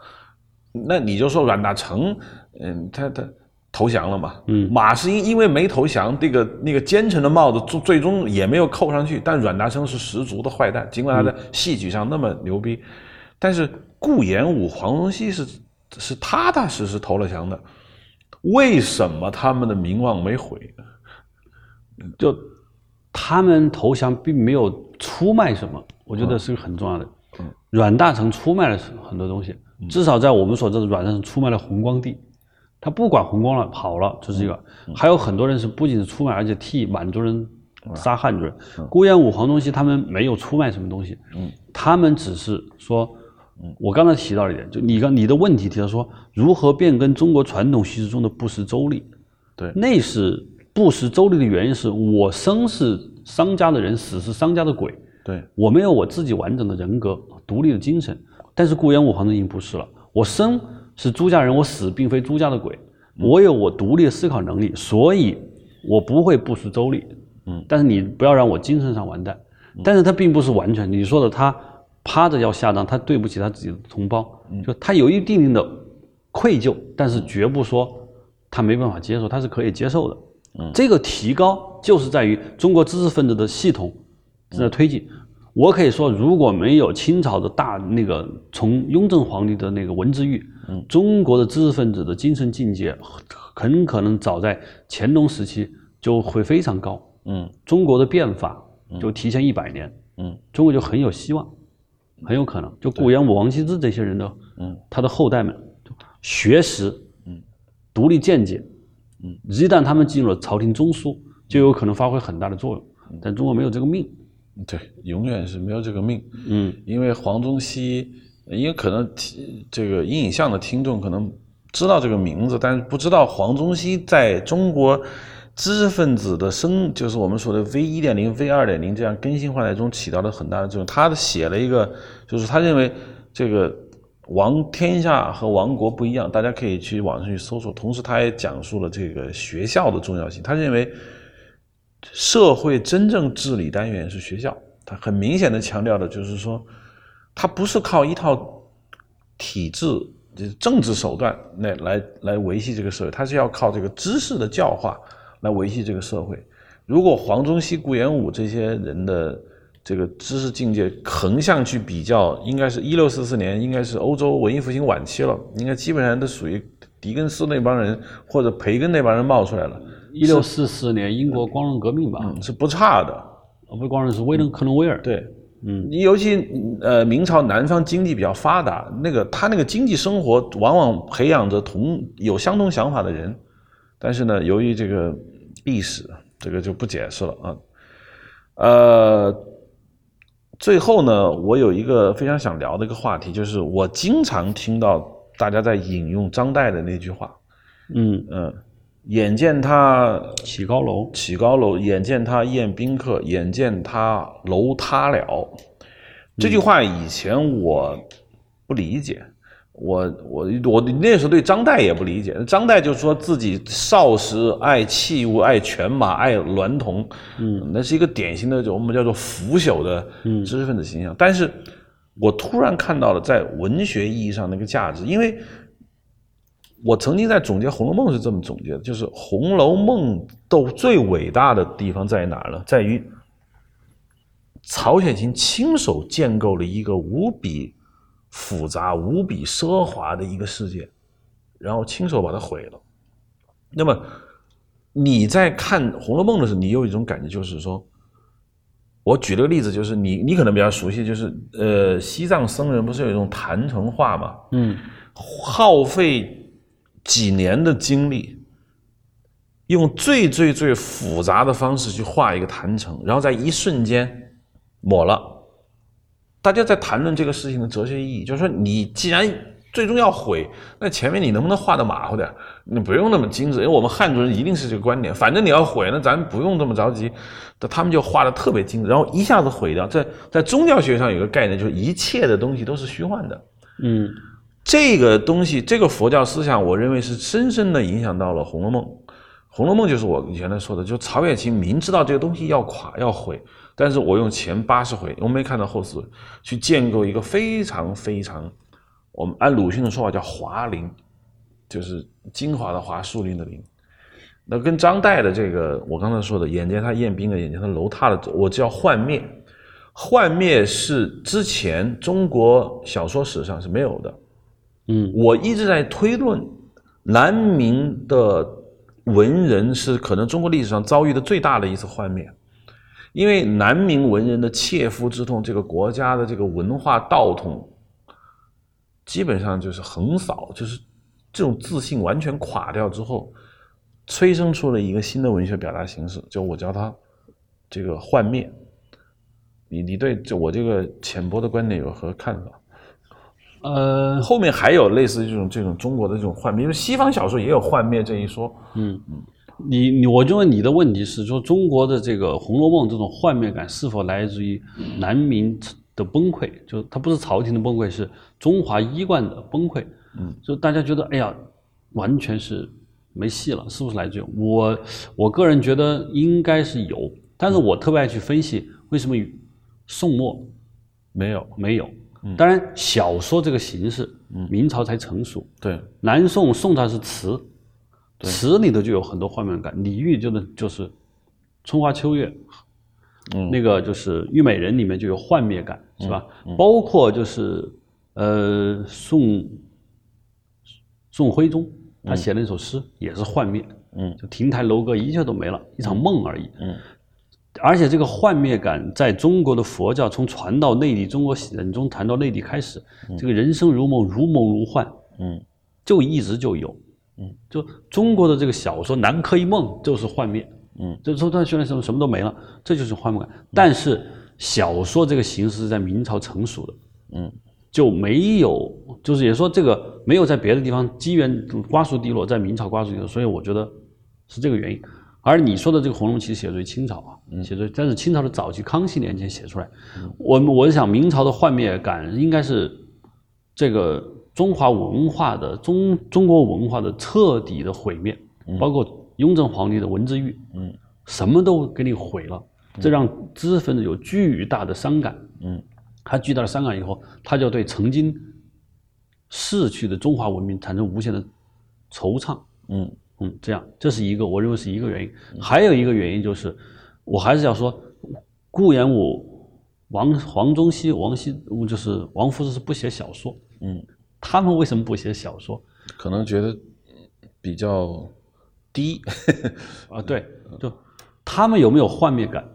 [SPEAKER 1] 那你就说阮大铖，嗯，他他投降了嘛，
[SPEAKER 2] 嗯
[SPEAKER 1] 马士英因为没投降，这个那个奸臣的帽子最最终也没有扣上去。但阮大铖是十足的坏蛋，尽管他在戏曲上那么牛逼，但是顾炎武、黄宗羲是是踏踏实实投了降的。为什么他们的名望没毁？
[SPEAKER 2] 就他们投降并没有出卖什么，我觉得是个很重要的。嗯阮大铖出卖了很多东西，至少在我们所知的阮大铖出卖了弘光帝，他不管红光了，跑了，这是一个。还有很多人是不仅是出卖，而且替满族人杀汉族人。顾炎武、黄宗羲他们没有出卖什么东西，他们只是说，我刚才提到了一点，就你刚你的问题提到说，如何变更中国传统习俗中的不食周礼？
[SPEAKER 1] 对
[SPEAKER 2] 那是不食周礼的原因是我生是商家的人，死是商家的鬼。
[SPEAKER 1] 对，
[SPEAKER 2] 我没有我自己完整的人格、独立的精神。但是顾炎武、黄宗羲不是了，我生是朱家人，我死并非朱家的鬼，我有我独立的思考能力，所以我不会不食周礼。
[SPEAKER 1] 嗯，
[SPEAKER 2] 但是你不要让我精神上完蛋。但是他并不是完全你说的，他趴着要下葬，他对不起他自己的同胞，就他有一定定的愧疚，但是绝不说他没办法接受，他是可以接受的。
[SPEAKER 1] 嗯
[SPEAKER 2] 这个提高就是在于中国知识分子的系统正在推进。我可以说，如果没有清朝的大那个从雍正皇帝的那个文字狱，
[SPEAKER 1] 嗯。
[SPEAKER 2] 中国的知识分子的精神境界很可能早在乾隆时期就会非常高。
[SPEAKER 1] 嗯。
[SPEAKER 2] 中国的变法就提前一百年，
[SPEAKER 1] 嗯。
[SPEAKER 2] 中国就很有希望。很有可能。就顾炎武、王羲之这些人的，嗯，他的后代们，学识，嗯，独立见解，嗯，一旦他们进入了朝廷中枢，就有可能发挥很大的作用。但中国没有这个命，
[SPEAKER 1] 对，永远是没有这个命。嗯，因为黄宗羲，因为可能这个阴影像的听众可能知道这个名字，但是不知道黄宗羲在中国。知识分子的生，就是我们说的 V 一点零、V 二点零这样更新换代中起到了很大的作用。他写了一个，就是他认为这个王天下和王国不一样，大家可以去网上去搜索。同时，他也讲述了这个学校的重要性。他认为社会真正治理单元是学校。他很明显的强调的就是说，他不是靠一套体制、就是政治手段来来来维系这个社会，他是要靠这个知识的教化。来维系这个社会。如果黄宗羲、顾炎武这些人的这个知识境界横向去比较，应该是一六四四年，应该是欧洲文艺复兴晚期了，应该基本上都属于狄更斯那帮人或者培根那帮人冒出来了。
[SPEAKER 2] 一六四四年，英国光荣革命吧，
[SPEAKER 1] 是不差的。
[SPEAKER 2] 不光荣是威登克伦威尔。
[SPEAKER 1] 对，嗯，你尤其呃，明朝南方经济比较发达，那个他那个经济生活往往培养着同有相同想法的人。但是呢，由于这个历史，这个就不解释了啊。呃，最后呢，我有一个非常想聊的一个话题，就是我经常听到大家在引用张岱的那句话，嗯嗯，眼见他
[SPEAKER 2] 起高楼，
[SPEAKER 1] 起高楼，眼见他宴宾客，眼见他楼塌了。这句话以前我不理解。我我我那时候对张岱也不理解，张岱就说自己少时爱器物，爱犬马，爱娈童，嗯，那是一个典型的我们叫做腐朽的知识分子形象。但是，我突然看到了在文学意义上那个价值，因为我曾经在总结《红楼梦》是这么总结的，就是《红楼梦》都最伟大的地方在哪呢？在于曹雪芹亲手建构了一个无比。复杂无比奢华的一个世界，然后亲手把它毁了。那么你在看《红楼梦》的时候，你有一种感觉，就是说，我举了个例子，就是你你可能比较熟悉，就是呃，西藏僧人不是有一种坛城画嘛？嗯，耗费几年的经历，用最最最复杂的方式去画一个坛城，然后在一瞬间抹了。大家在谈论这个事情的哲学意义，就是说，你既然最终要毁，那前面你能不能画的马虎点？你不用那么精致，因为我们汉族人一定是这个观点。反正你要毁，那咱不用这么着急。他们就画的特别精致，然后一下子毁掉。在在宗教学上有个概念，就是一切的东西都是虚幻的。嗯，这个东西，这个佛教思想，我认为是深深的影响到了《红楼梦》。《红楼梦》就是我以前来说的，就曹雪芹明知道这个东西要垮要毁。但是我用前八十回，我没看到后四回，去建构一个非常非常，我们按鲁迅的说法叫华林，就是精华的华，树林的林。那跟张岱的这个，我刚才说的，眼见他宴宾的，眼见他楼塌了，我叫幻灭。幻灭是之前中国小说史上是没有的。嗯，我一直在推论，南明的文人是可能中国历史上遭遇的最大的一次幻灭。因为南明文人的切肤之痛，这个国家的这个文化道统，基本上就是横扫，就是这种自信完全垮掉之后，催生出了一个新的文学表达形式，就我叫它这个幻灭。你你对这我这个浅薄的观点有何看法？呃，后面还有类似这种这种中国的这种幻灭，因为西方小说也有幻灭这一说。嗯嗯。
[SPEAKER 2] 你你，我就问你的问题是说，中国的这个《红楼梦》这种幻灭感是否来自于南明的崩溃？就它不是朝廷的崩溃，是中华衣冠的崩溃。嗯，就大家觉得，哎呀，完全是没戏了，是不是来自于我？我个人觉得应该是有，但是我特别爱去分析为什么宋末
[SPEAKER 1] 没有
[SPEAKER 2] 没有。当然，小说这个形式，明朝才成熟。
[SPEAKER 1] 对，
[SPEAKER 2] 南宋宋朝是词。词里头就有很多画面感，李煜就是就是《春花秋月》，嗯，那个就是《虞美人》里面就有幻灭感，是吧？包括就是呃宋宋徽宗他写了一首诗，也是幻灭，嗯，就亭台楼阁一切都没了，一场梦而已，嗯。而且这个幻灭感在中国的佛教从传到内地，中国人中谈到内地开始，这个人生如梦，如梦如幻，
[SPEAKER 1] 嗯。
[SPEAKER 2] 就一直就有，
[SPEAKER 1] 嗯，
[SPEAKER 2] 就中国的这个小说《南柯一梦》就是幻灭，
[SPEAKER 1] 嗯，
[SPEAKER 2] 就说他虽然什么什么都没了，这就是幻灭感。但是小说这个形式是在明朝成熟的，
[SPEAKER 1] 嗯。
[SPEAKER 2] 就没有，就是也说这个没有在别的地方机缘瓜熟蒂落，在明朝瓜熟蒂落，所以我觉得是这个原因。而你说的这个《红楼梦》其实写于清朝啊，写于但是清朝的早期康熙年间写出来。我我想明朝的幻灭感应该是这个中华文化的中中国文化的彻底的毁灭，包括雍正皇帝的文字狱，
[SPEAKER 1] 嗯
[SPEAKER 2] 什么都给你毁了，这让知识分子有巨大的伤感。
[SPEAKER 1] 嗯
[SPEAKER 2] 他巨大的伤感以后，他就对曾经逝去的中华文明产生无限的惆怅。
[SPEAKER 1] 嗯
[SPEAKER 2] 嗯，这样，这是一个我认为是一个原因。还有一个原因就是，我还是要说，顾炎武、王黄宗羲、王羲，就是王夫之是不写小说。
[SPEAKER 1] 嗯，
[SPEAKER 2] 他们为什么不写小说？
[SPEAKER 1] 可能觉得比较低，
[SPEAKER 2] 啊，对，就他们有没有幻灭感？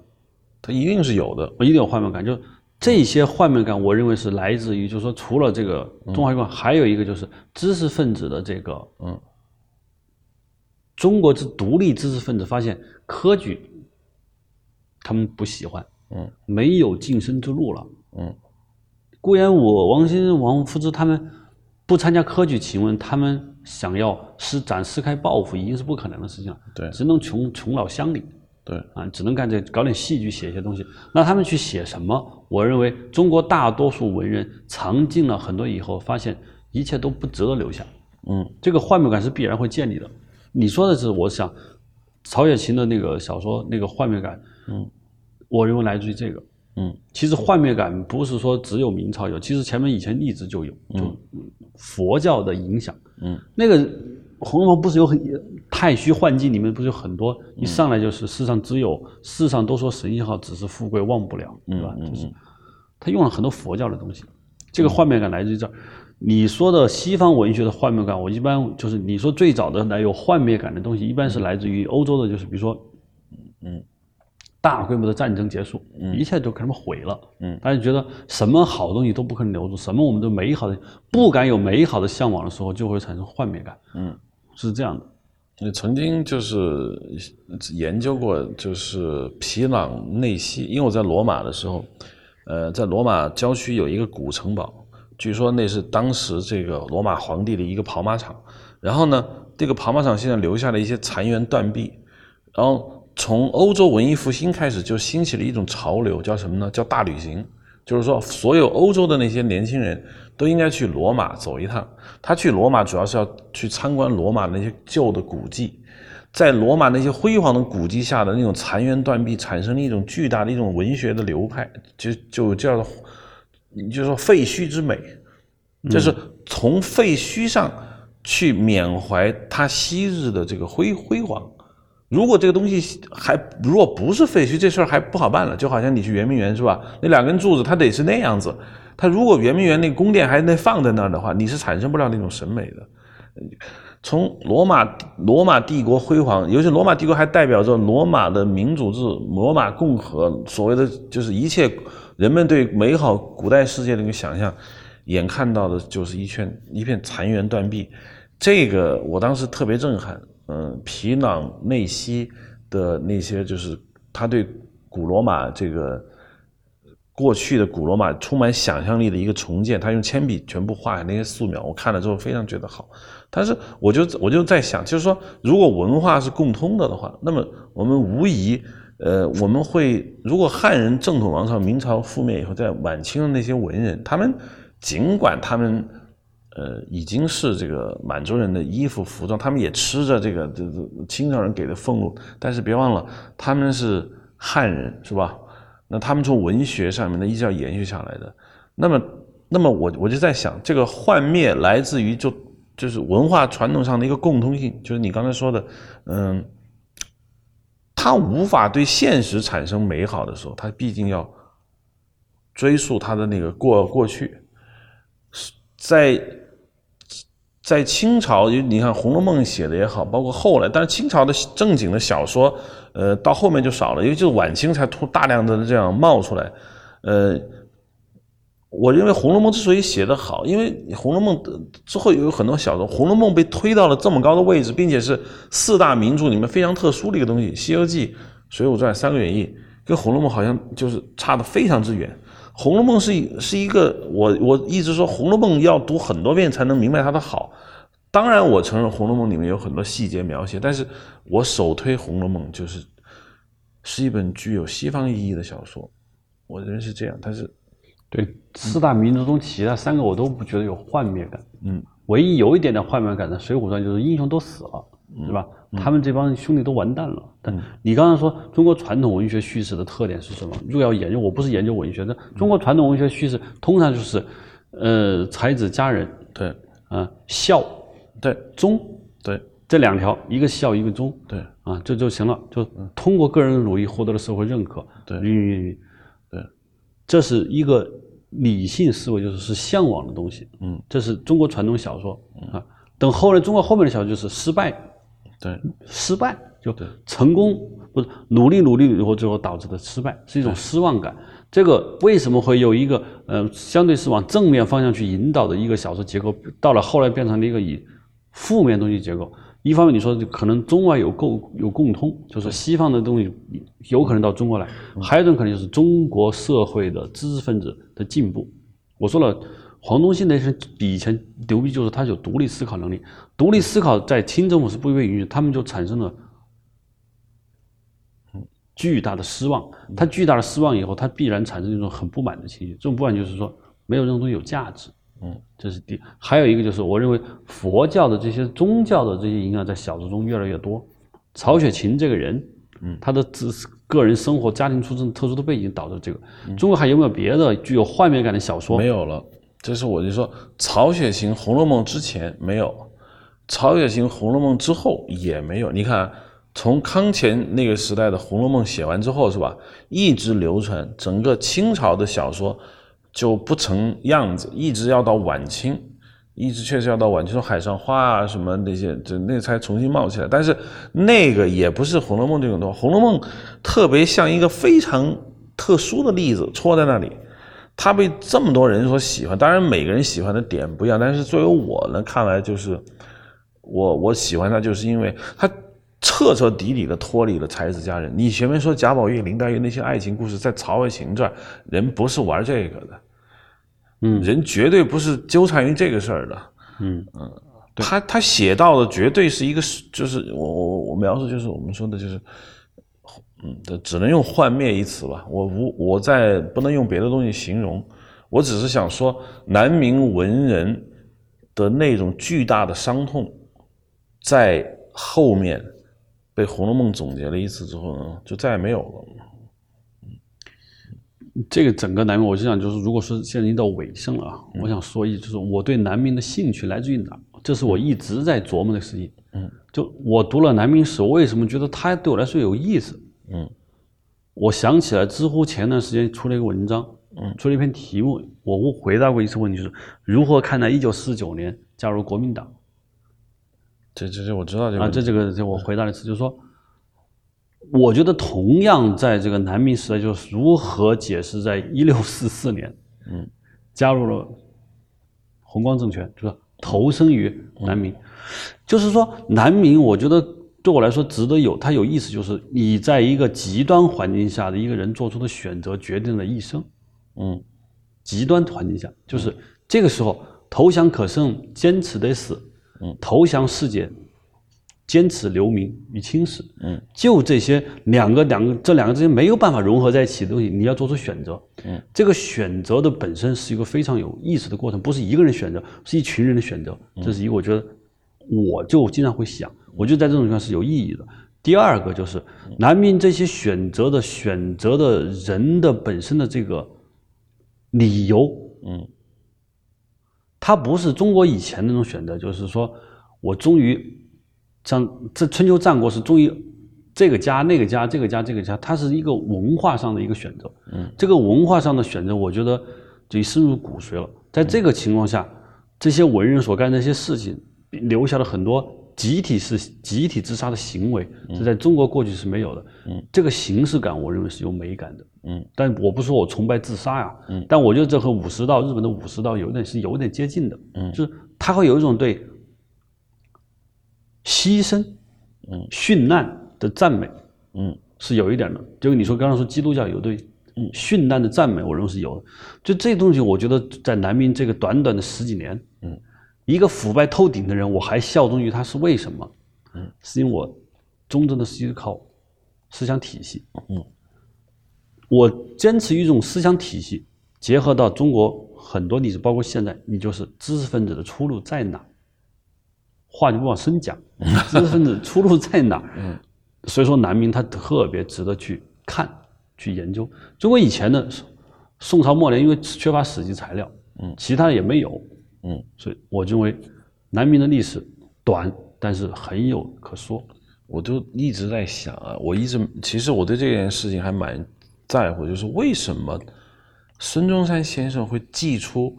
[SPEAKER 1] 他一定是有的。
[SPEAKER 2] 我一定有幻灭感，就这些幻灭感，我认为是来自于，就是说，除了这个中华文化，还有一个就是知识分子的这个，
[SPEAKER 1] 嗯，
[SPEAKER 2] 中国之独立知识分子发现科举，他们不喜欢，
[SPEAKER 1] 嗯
[SPEAKER 2] 没有晋升之路了。
[SPEAKER 1] 嗯
[SPEAKER 2] 顾炎武、王新、王夫之他们不参加科举，请问他们想要施展施开抱负，已经是不可能的事情了，
[SPEAKER 1] 对
[SPEAKER 2] 只能穷穷老乡里。
[SPEAKER 1] 对，
[SPEAKER 2] 啊，只能干这搞点戏剧，写一些东西。那他们去写什么？我认为中国大多数文人尝尽了很多以后，发现一切都不值得留下。
[SPEAKER 1] 嗯
[SPEAKER 2] 这个幻灭感是必然会建立的。你说的是，我想曹雪芹的那个小说那个幻灭感，
[SPEAKER 1] 嗯，
[SPEAKER 2] 我认为来自于这个。
[SPEAKER 1] 嗯
[SPEAKER 2] 其实幻灭感不是说只有明朝有，其实前面以前一直就有，就佛教的影响。
[SPEAKER 1] 嗯
[SPEAKER 2] 那个《红楼梦》不是有很太虚幻境里面不是有很多，一上来就是世上只有世上都说神仙好，只是富贵忘不了，对吧？就是他用了很多佛教的东西，这个幻灭感来自于这儿。你说的西方文学的幻灭感，我一般就是你说最早的来有幻灭感的东西，一般是来自于欧洲的，就是比如说，
[SPEAKER 1] 嗯，
[SPEAKER 2] 大规模的战争结束，一切都给他们毁了，
[SPEAKER 1] 嗯。
[SPEAKER 2] 大家觉得什么好东西都不可能留住，什么我们都美好的不敢有美好的向往的时候，就会产生幻灭感，
[SPEAKER 1] 嗯，
[SPEAKER 2] 是这样的。
[SPEAKER 1] 你曾经就是研究过，就是皮朗内西，因为我在罗马的时候，呃，在罗马郊区有一个古城堡，据说那是当时这个罗马皇帝的一个跑马场。然后呢，这个跑马场现在留下了一些残垣断壁。然后从欧洲文艺复兴开始，就兴起了一种潮流，叫什么呢？叫大旅行。就是说，所有欧洲的那些年轻人都应该去罗马走一趟。他去罗马主要是要去参观罗马那些旧的古迹，在罗马那些辉煌的古迹下的那种残垣断壁，产生了一种巨大的一种文学的流派，就就叫做，就是说废墟之美，就是从废墟上去缅怀它昔日的这个辉辉煌。如果这个东西还如果不是废墟，这事儿还不好办了。就好像你去圆明园是吧？那两根柱子它得是那样子。它如果圆明园那个宫殿还那放在那儿的话，你是产生不了那种审美的。从罗马罗马帝国辉煌，尤其罗马帝国还代表着罗马的民主制、罗马共和，所谓的就是一切人们对美好古代世界的一个想象，眼看到的就是一圈一片残垣断壁。这个我当时特别震撼。嗯，皮朗内西的那些就是他对古罗马这个过去的古罗马充满想象力的一个重建，他用铅笔全部画下那些素描，我看了之后非常觉得好。但是我就我就在想，就是说，如果文化是共通的的话，那么我们无疑，呃，我们会如果汉人正统王朝明朝覆灭以后，在晚清的那些文人，他们尽管他们。呃，已经是这个满洲人的衣服服装，他们也吃着这个这这清朝人给的俸禄，但是别忘了，他们是汉人，是吧？那他们从文学上面呢，一直要延续下来的。那么，那么我我就在想，这个幻灭来自于就就是文化传统上的一个共通性，就是你刚才说的，嗯，他无法对现实产生美好的时候，他毕竟要追溯他的那个过过去，在。在清朝，你看《红楼梦》写的也好，包括后来，但是清朝的正经的小说，呃，到后面就少了，因为就是晚清才突大量的这样冒出来。呃，我认为《红楼梦》之所以写得好，因为《红楼梦》之后有很多小说，《红楼梦》被推到了这么高的位置，并且是四大名著里面非常特殊的一个东西，《西游记》《水浒传》《三国演义》跟《红楼梦》好像就是差得非常之远。《红楼梦》是是一个，我我一直说《红楼梦》要读很多遍才能明白它的好。当然，我承认《红楼梦》里面有很多细节描写，但是我首推《红楼梦》就是是一本具有西方意义的小说。我认为是这样，它是
[SPEAKER 2] 对四大名著中其他三个我都不觉得有幻灭感。嗯，唯一有一点点幻灭感的《水浒传》就是英雄都死了。是吧？他们这帮兄弟都完蛋了。但你刚刚说中国传统文学叙事的特点是什么？如果要研究，我不是研究文学的。中国传统文学叙事通常就是，呃，才子佳人，
[SPEAKER 1] 对，
[SPEAKER 2] 啊，孝，
[SPEAKER 1] 对，
[SPEAKER 2] 忠，
[SPEAKER 1] 对，
[SPEAKER 2] 这两条，一个孝，一个忠，
[SPEAKER 1] 对，
[SPEAKER 2] 啊，这就行了。就通过个人的努力获得了社会认可，
[SPEAKER 1] 对，对，
[SPEAKER 2] 这是一个理性思维，就是是向往的东西。嗯，这是中国传统小说啊。等后来中国后面的小说就是失败。
[SPEAKER 1] 对，
[SPEAKER 2] 失败就成功不是努力努力以后最后导致的失败是一种失望感。这个为什么会有一个呃相对是往正面方向去引导的一个小说结构，到了后来变成了一个以负面东西结构？一方面你说可能中外有共有共通，就是西方的东西有可能到中国来；还有一种可能就是中国社会的知识分子的进步。我说了。黄东兴那些比以前牛逼，就是他有独立思考能力。独立思考在清政府是不被允许，他们就产生了巨大的失望。他巨大的失望以后，他必然产生一种很不满的情绪。这种不满就是说，没有任何东西有价值。嗯，这是第。还有一个就是，我认为佛教的这些宗教的这些影响在小说中越来越多。曹雪芹这个人，嗯，他的自个人生活、家庭出身特殊的背景导致这个。中国还有没有别的具有幻灭感的小说？
[SPEAKER 1] 没有了。这是我就说，曹雪芹《红楼梦》之前没有，曹雪芹《红楼梦》之后也没有。你看，从康乾那个时代的《红楼梦》写完之后，是吧？一直流传，整个清朝的小说就不成样子，一直要到晚清，一直确实要到晚清，说海上花啊什么那些，这那才重新冒起来。但是那个也不是《红楼梦》这种东西，《红楼梦》特别像一个非常特殊的例子戳在那里。他被这么多人所喜欢，当然每个人喜欢的点不一样，但是作为我呢，看来就是我我喜欢他，就是因为他彻彻底底的脱离了才子佳人。你前面说贾宝玉、林黛玉那些爱情故事，在曹雪芹这，人不是玩这个的，嗯，人绝对不是纠缠于这个事儿的，嗯嗯，他他写到的绝对是一个，就是我我我描述就是我们说的就是。嗯，只能用幻灭一词吧。我无，我在不能用别的东西形容。我只是想说，南明文人的那种巨大的伤痛，在后面被《红楼梦》总结了一次之后呢，就再也没有了。
[SPEAKER 2] 这个整个南明，我就想，就是如果说现在已经到尾声了啊，我想说一，就是我对南明的兴趣来自于哪？这是我一直在琢磨的事情。嗯，就我读了南明史，我为什么觉得它对我来说有意思？嗯，我想起来，知乎前段时间出了一个文章，嗯，出了一篇题目，我回答过一次问题，就是如何看待一九四九年加入国民党？
[SPEAKER 1] 这这这我知道这个
[SPEAKER 2] 啊，这这个这我回答了一次，就是说，我觉得同样在这个南明时代，就是如何解释在一六四四年，嗯，加入了红光政权，就是投身于南明，就是说南明，我觉得。对我来说，值得有它有意思，就是你在一个极端环境下的一个人做出的选择，决定了一生。嗯，极端环境下，就是这个时候投降可胜，坚持得死。嗯，投降世界，坚持留名与青史。嗯，就这些两个两个这两个之间没有办法融合在一起的东西，你要做出选择。嗯，这个选择的本身是一个非常有意思的过程，不是一个人选择，是一群人的选择。这是一个，我觉得我就经常会想。我觉得在这种情况是有意义的。第二个就是南明这些选择的选择的人的本身的这个理由，嗯，他不是中国以前那种选择，就是说我终于像这春秋战国是终于这个家那个家这个家这个家，它是一个文化上的一个选择，嗯，这个文化上的选择，我觉得就深入骨髓了。在这个情况下，这些文人所干的那些事情。留下了很多集体是集体自杀的行为，这在中国过去是没有的。嗯，这个形式感，我认为是有美感的。嗯，但我不说我崇拜自杀呀。嗯，但我觉得这和武士道日本的武士道有点是有点接近的。嗯，就是他会有一种对牺牲、嗯殉难的赞美。嗯，是有一点的。就是你说刚刚说基督教有对嗯殉难的赞美，我认为是有的。就这东西，我觉得在南明这个短短的十几年，嗯。一个腐败透顶的人，我还效忠于他是为什么？嗯，是因为我忠贞的是依靠思想体系。嗯，我坚持一种思想体系，结合到中国很多历史，包括现在，你就是知识分子的出路在哪？话就不往深讲，<laughs> 知识分子出路在哪？嗯，所以说南明他特别值得去看、去研究。中国以前的宋朝末年，因为缺乏史籍材料，嗯，其他的也没有。嗯，所以我认为南明的历史短，但是很有可说。
[SPEAKER 1] 我就一直在想啊，我一直其实我对这件事情还蛮在乎，就是为什么孙中山先生会寄出，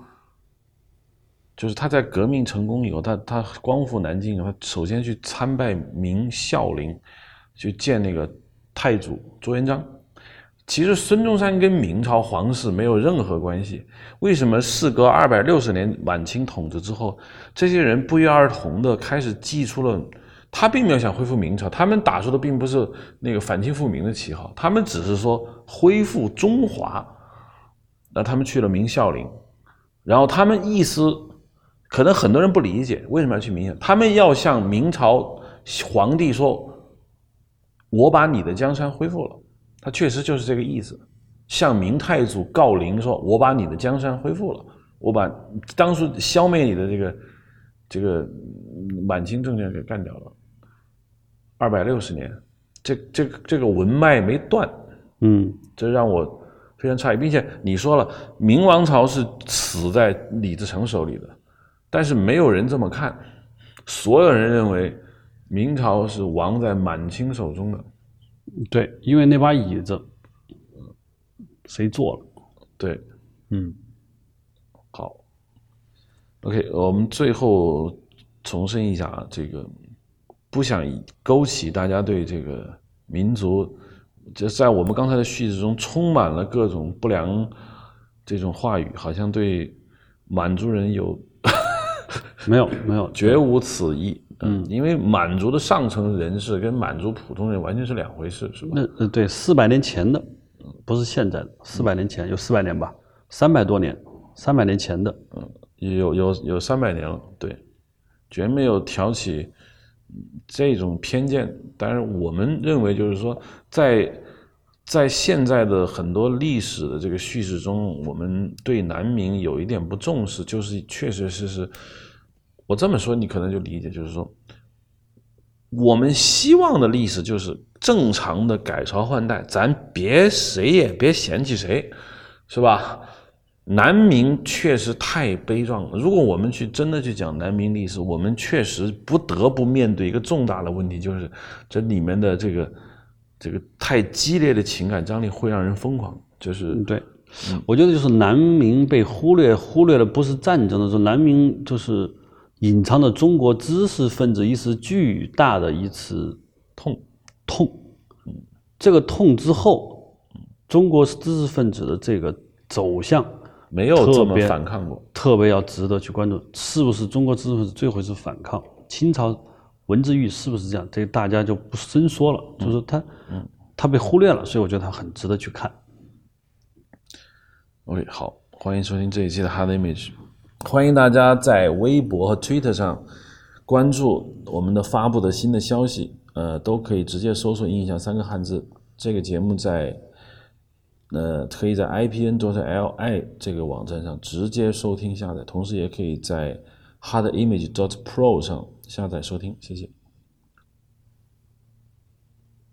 [SPEAKER 1] 就是他在革命成功以后，他他光复南京以后，他首先去参拜明孝陵，去见那个太祖朱元璋。其实孙中山跟明朝皇室没有任何关系。为什么事隔二百六十年晚清统治之后，这些人不约而同的开始祭出了？他并没有想恢复明朝，他们打出的并不是那个反清复明的旗号，他们只是说恢复中华。那他们去了明孝陵，然后他们意思可能很多人不理解，为什么要去明孝？他们要向明朝皇帝说：“我把你的江山恢复了。”他确实就是这个意思，向明太祖告灵说：“我把你的江山恢复了，我把当初消灭你的这个这个满清政权给干掉了。”二百六十年，这这这个文脉没断，嗯，这让我非常诧异，并且你说了，明王朝是死在李自成手里的，但是没有人这么看，所有人认为明朝是亡在满清手中的。
[SPEAKER 2] 对，因为那把椅子，谁坐了？
[SPEAKER 1] 对，嗯，好，OK，我们最后重申一下啊，这个不想勾起大家对这个民族，就在我们刚才的叙事中充满了各种不良这种话语，好像对满族人有
[SPEAKER 2] 没有没有
[SPEAKER 1] 绝无此意。嗯，因为满族的上层人士跟满族普通人完全是两回事，是吧？
[SPEAKER 2] 那呃，对，四百年前的，不是现在的，四百年前有四百年吧，三百多年，三百年前的，
[SPEAKER 1] 嗯，有有有三百年了，对，绝没有挑起这种偏见。但是我们认为，就是说，在在现在的很多历史的这个叙事中，我们对南明有一点不重视，就是确确实实。我这么说，你可能就理解，就是说，我们希望的历史就是正常的改朝换代，咱别谁也别嫌弃谁，是吧？南明确实太悲壮了。如果我们去真的去讲南明历史，我们确实不得不面对一个重大的问题，就是这里面的这个这个太激烈的情感张力会让人疯狂。就是
[SPEAKER 2] 对，我觉得就是南明被忽略，忽略的不是战争的时候，南明就是。隐藏的中国知识分子一次巨大的一次痛痛，这个痛之后，中国知识分子的这个走向
[SPEAKER 1] 没有这么反抗过，
[SPEAKER 2] 特别要值得去关注，是不是中国知识分子最后一次反抗？清朝文字狱是不是这样？这个大家就不深说了，就是他，他被忽略了，所以我觉得他很值得去看。
[SPEAKER 1] OK，好，欢迎收听这一期的 Hard Image。欢迎大家在微博和 Twitter 上关注我们的发布的新的消息，呃，都可以直接搜索“印象三个汉字”。这个节目在呃，可以在 IPN dot LI 这个网站上直接收听下载，同时也可以在 Hard Image dot Pro 上下载收听。谢谢。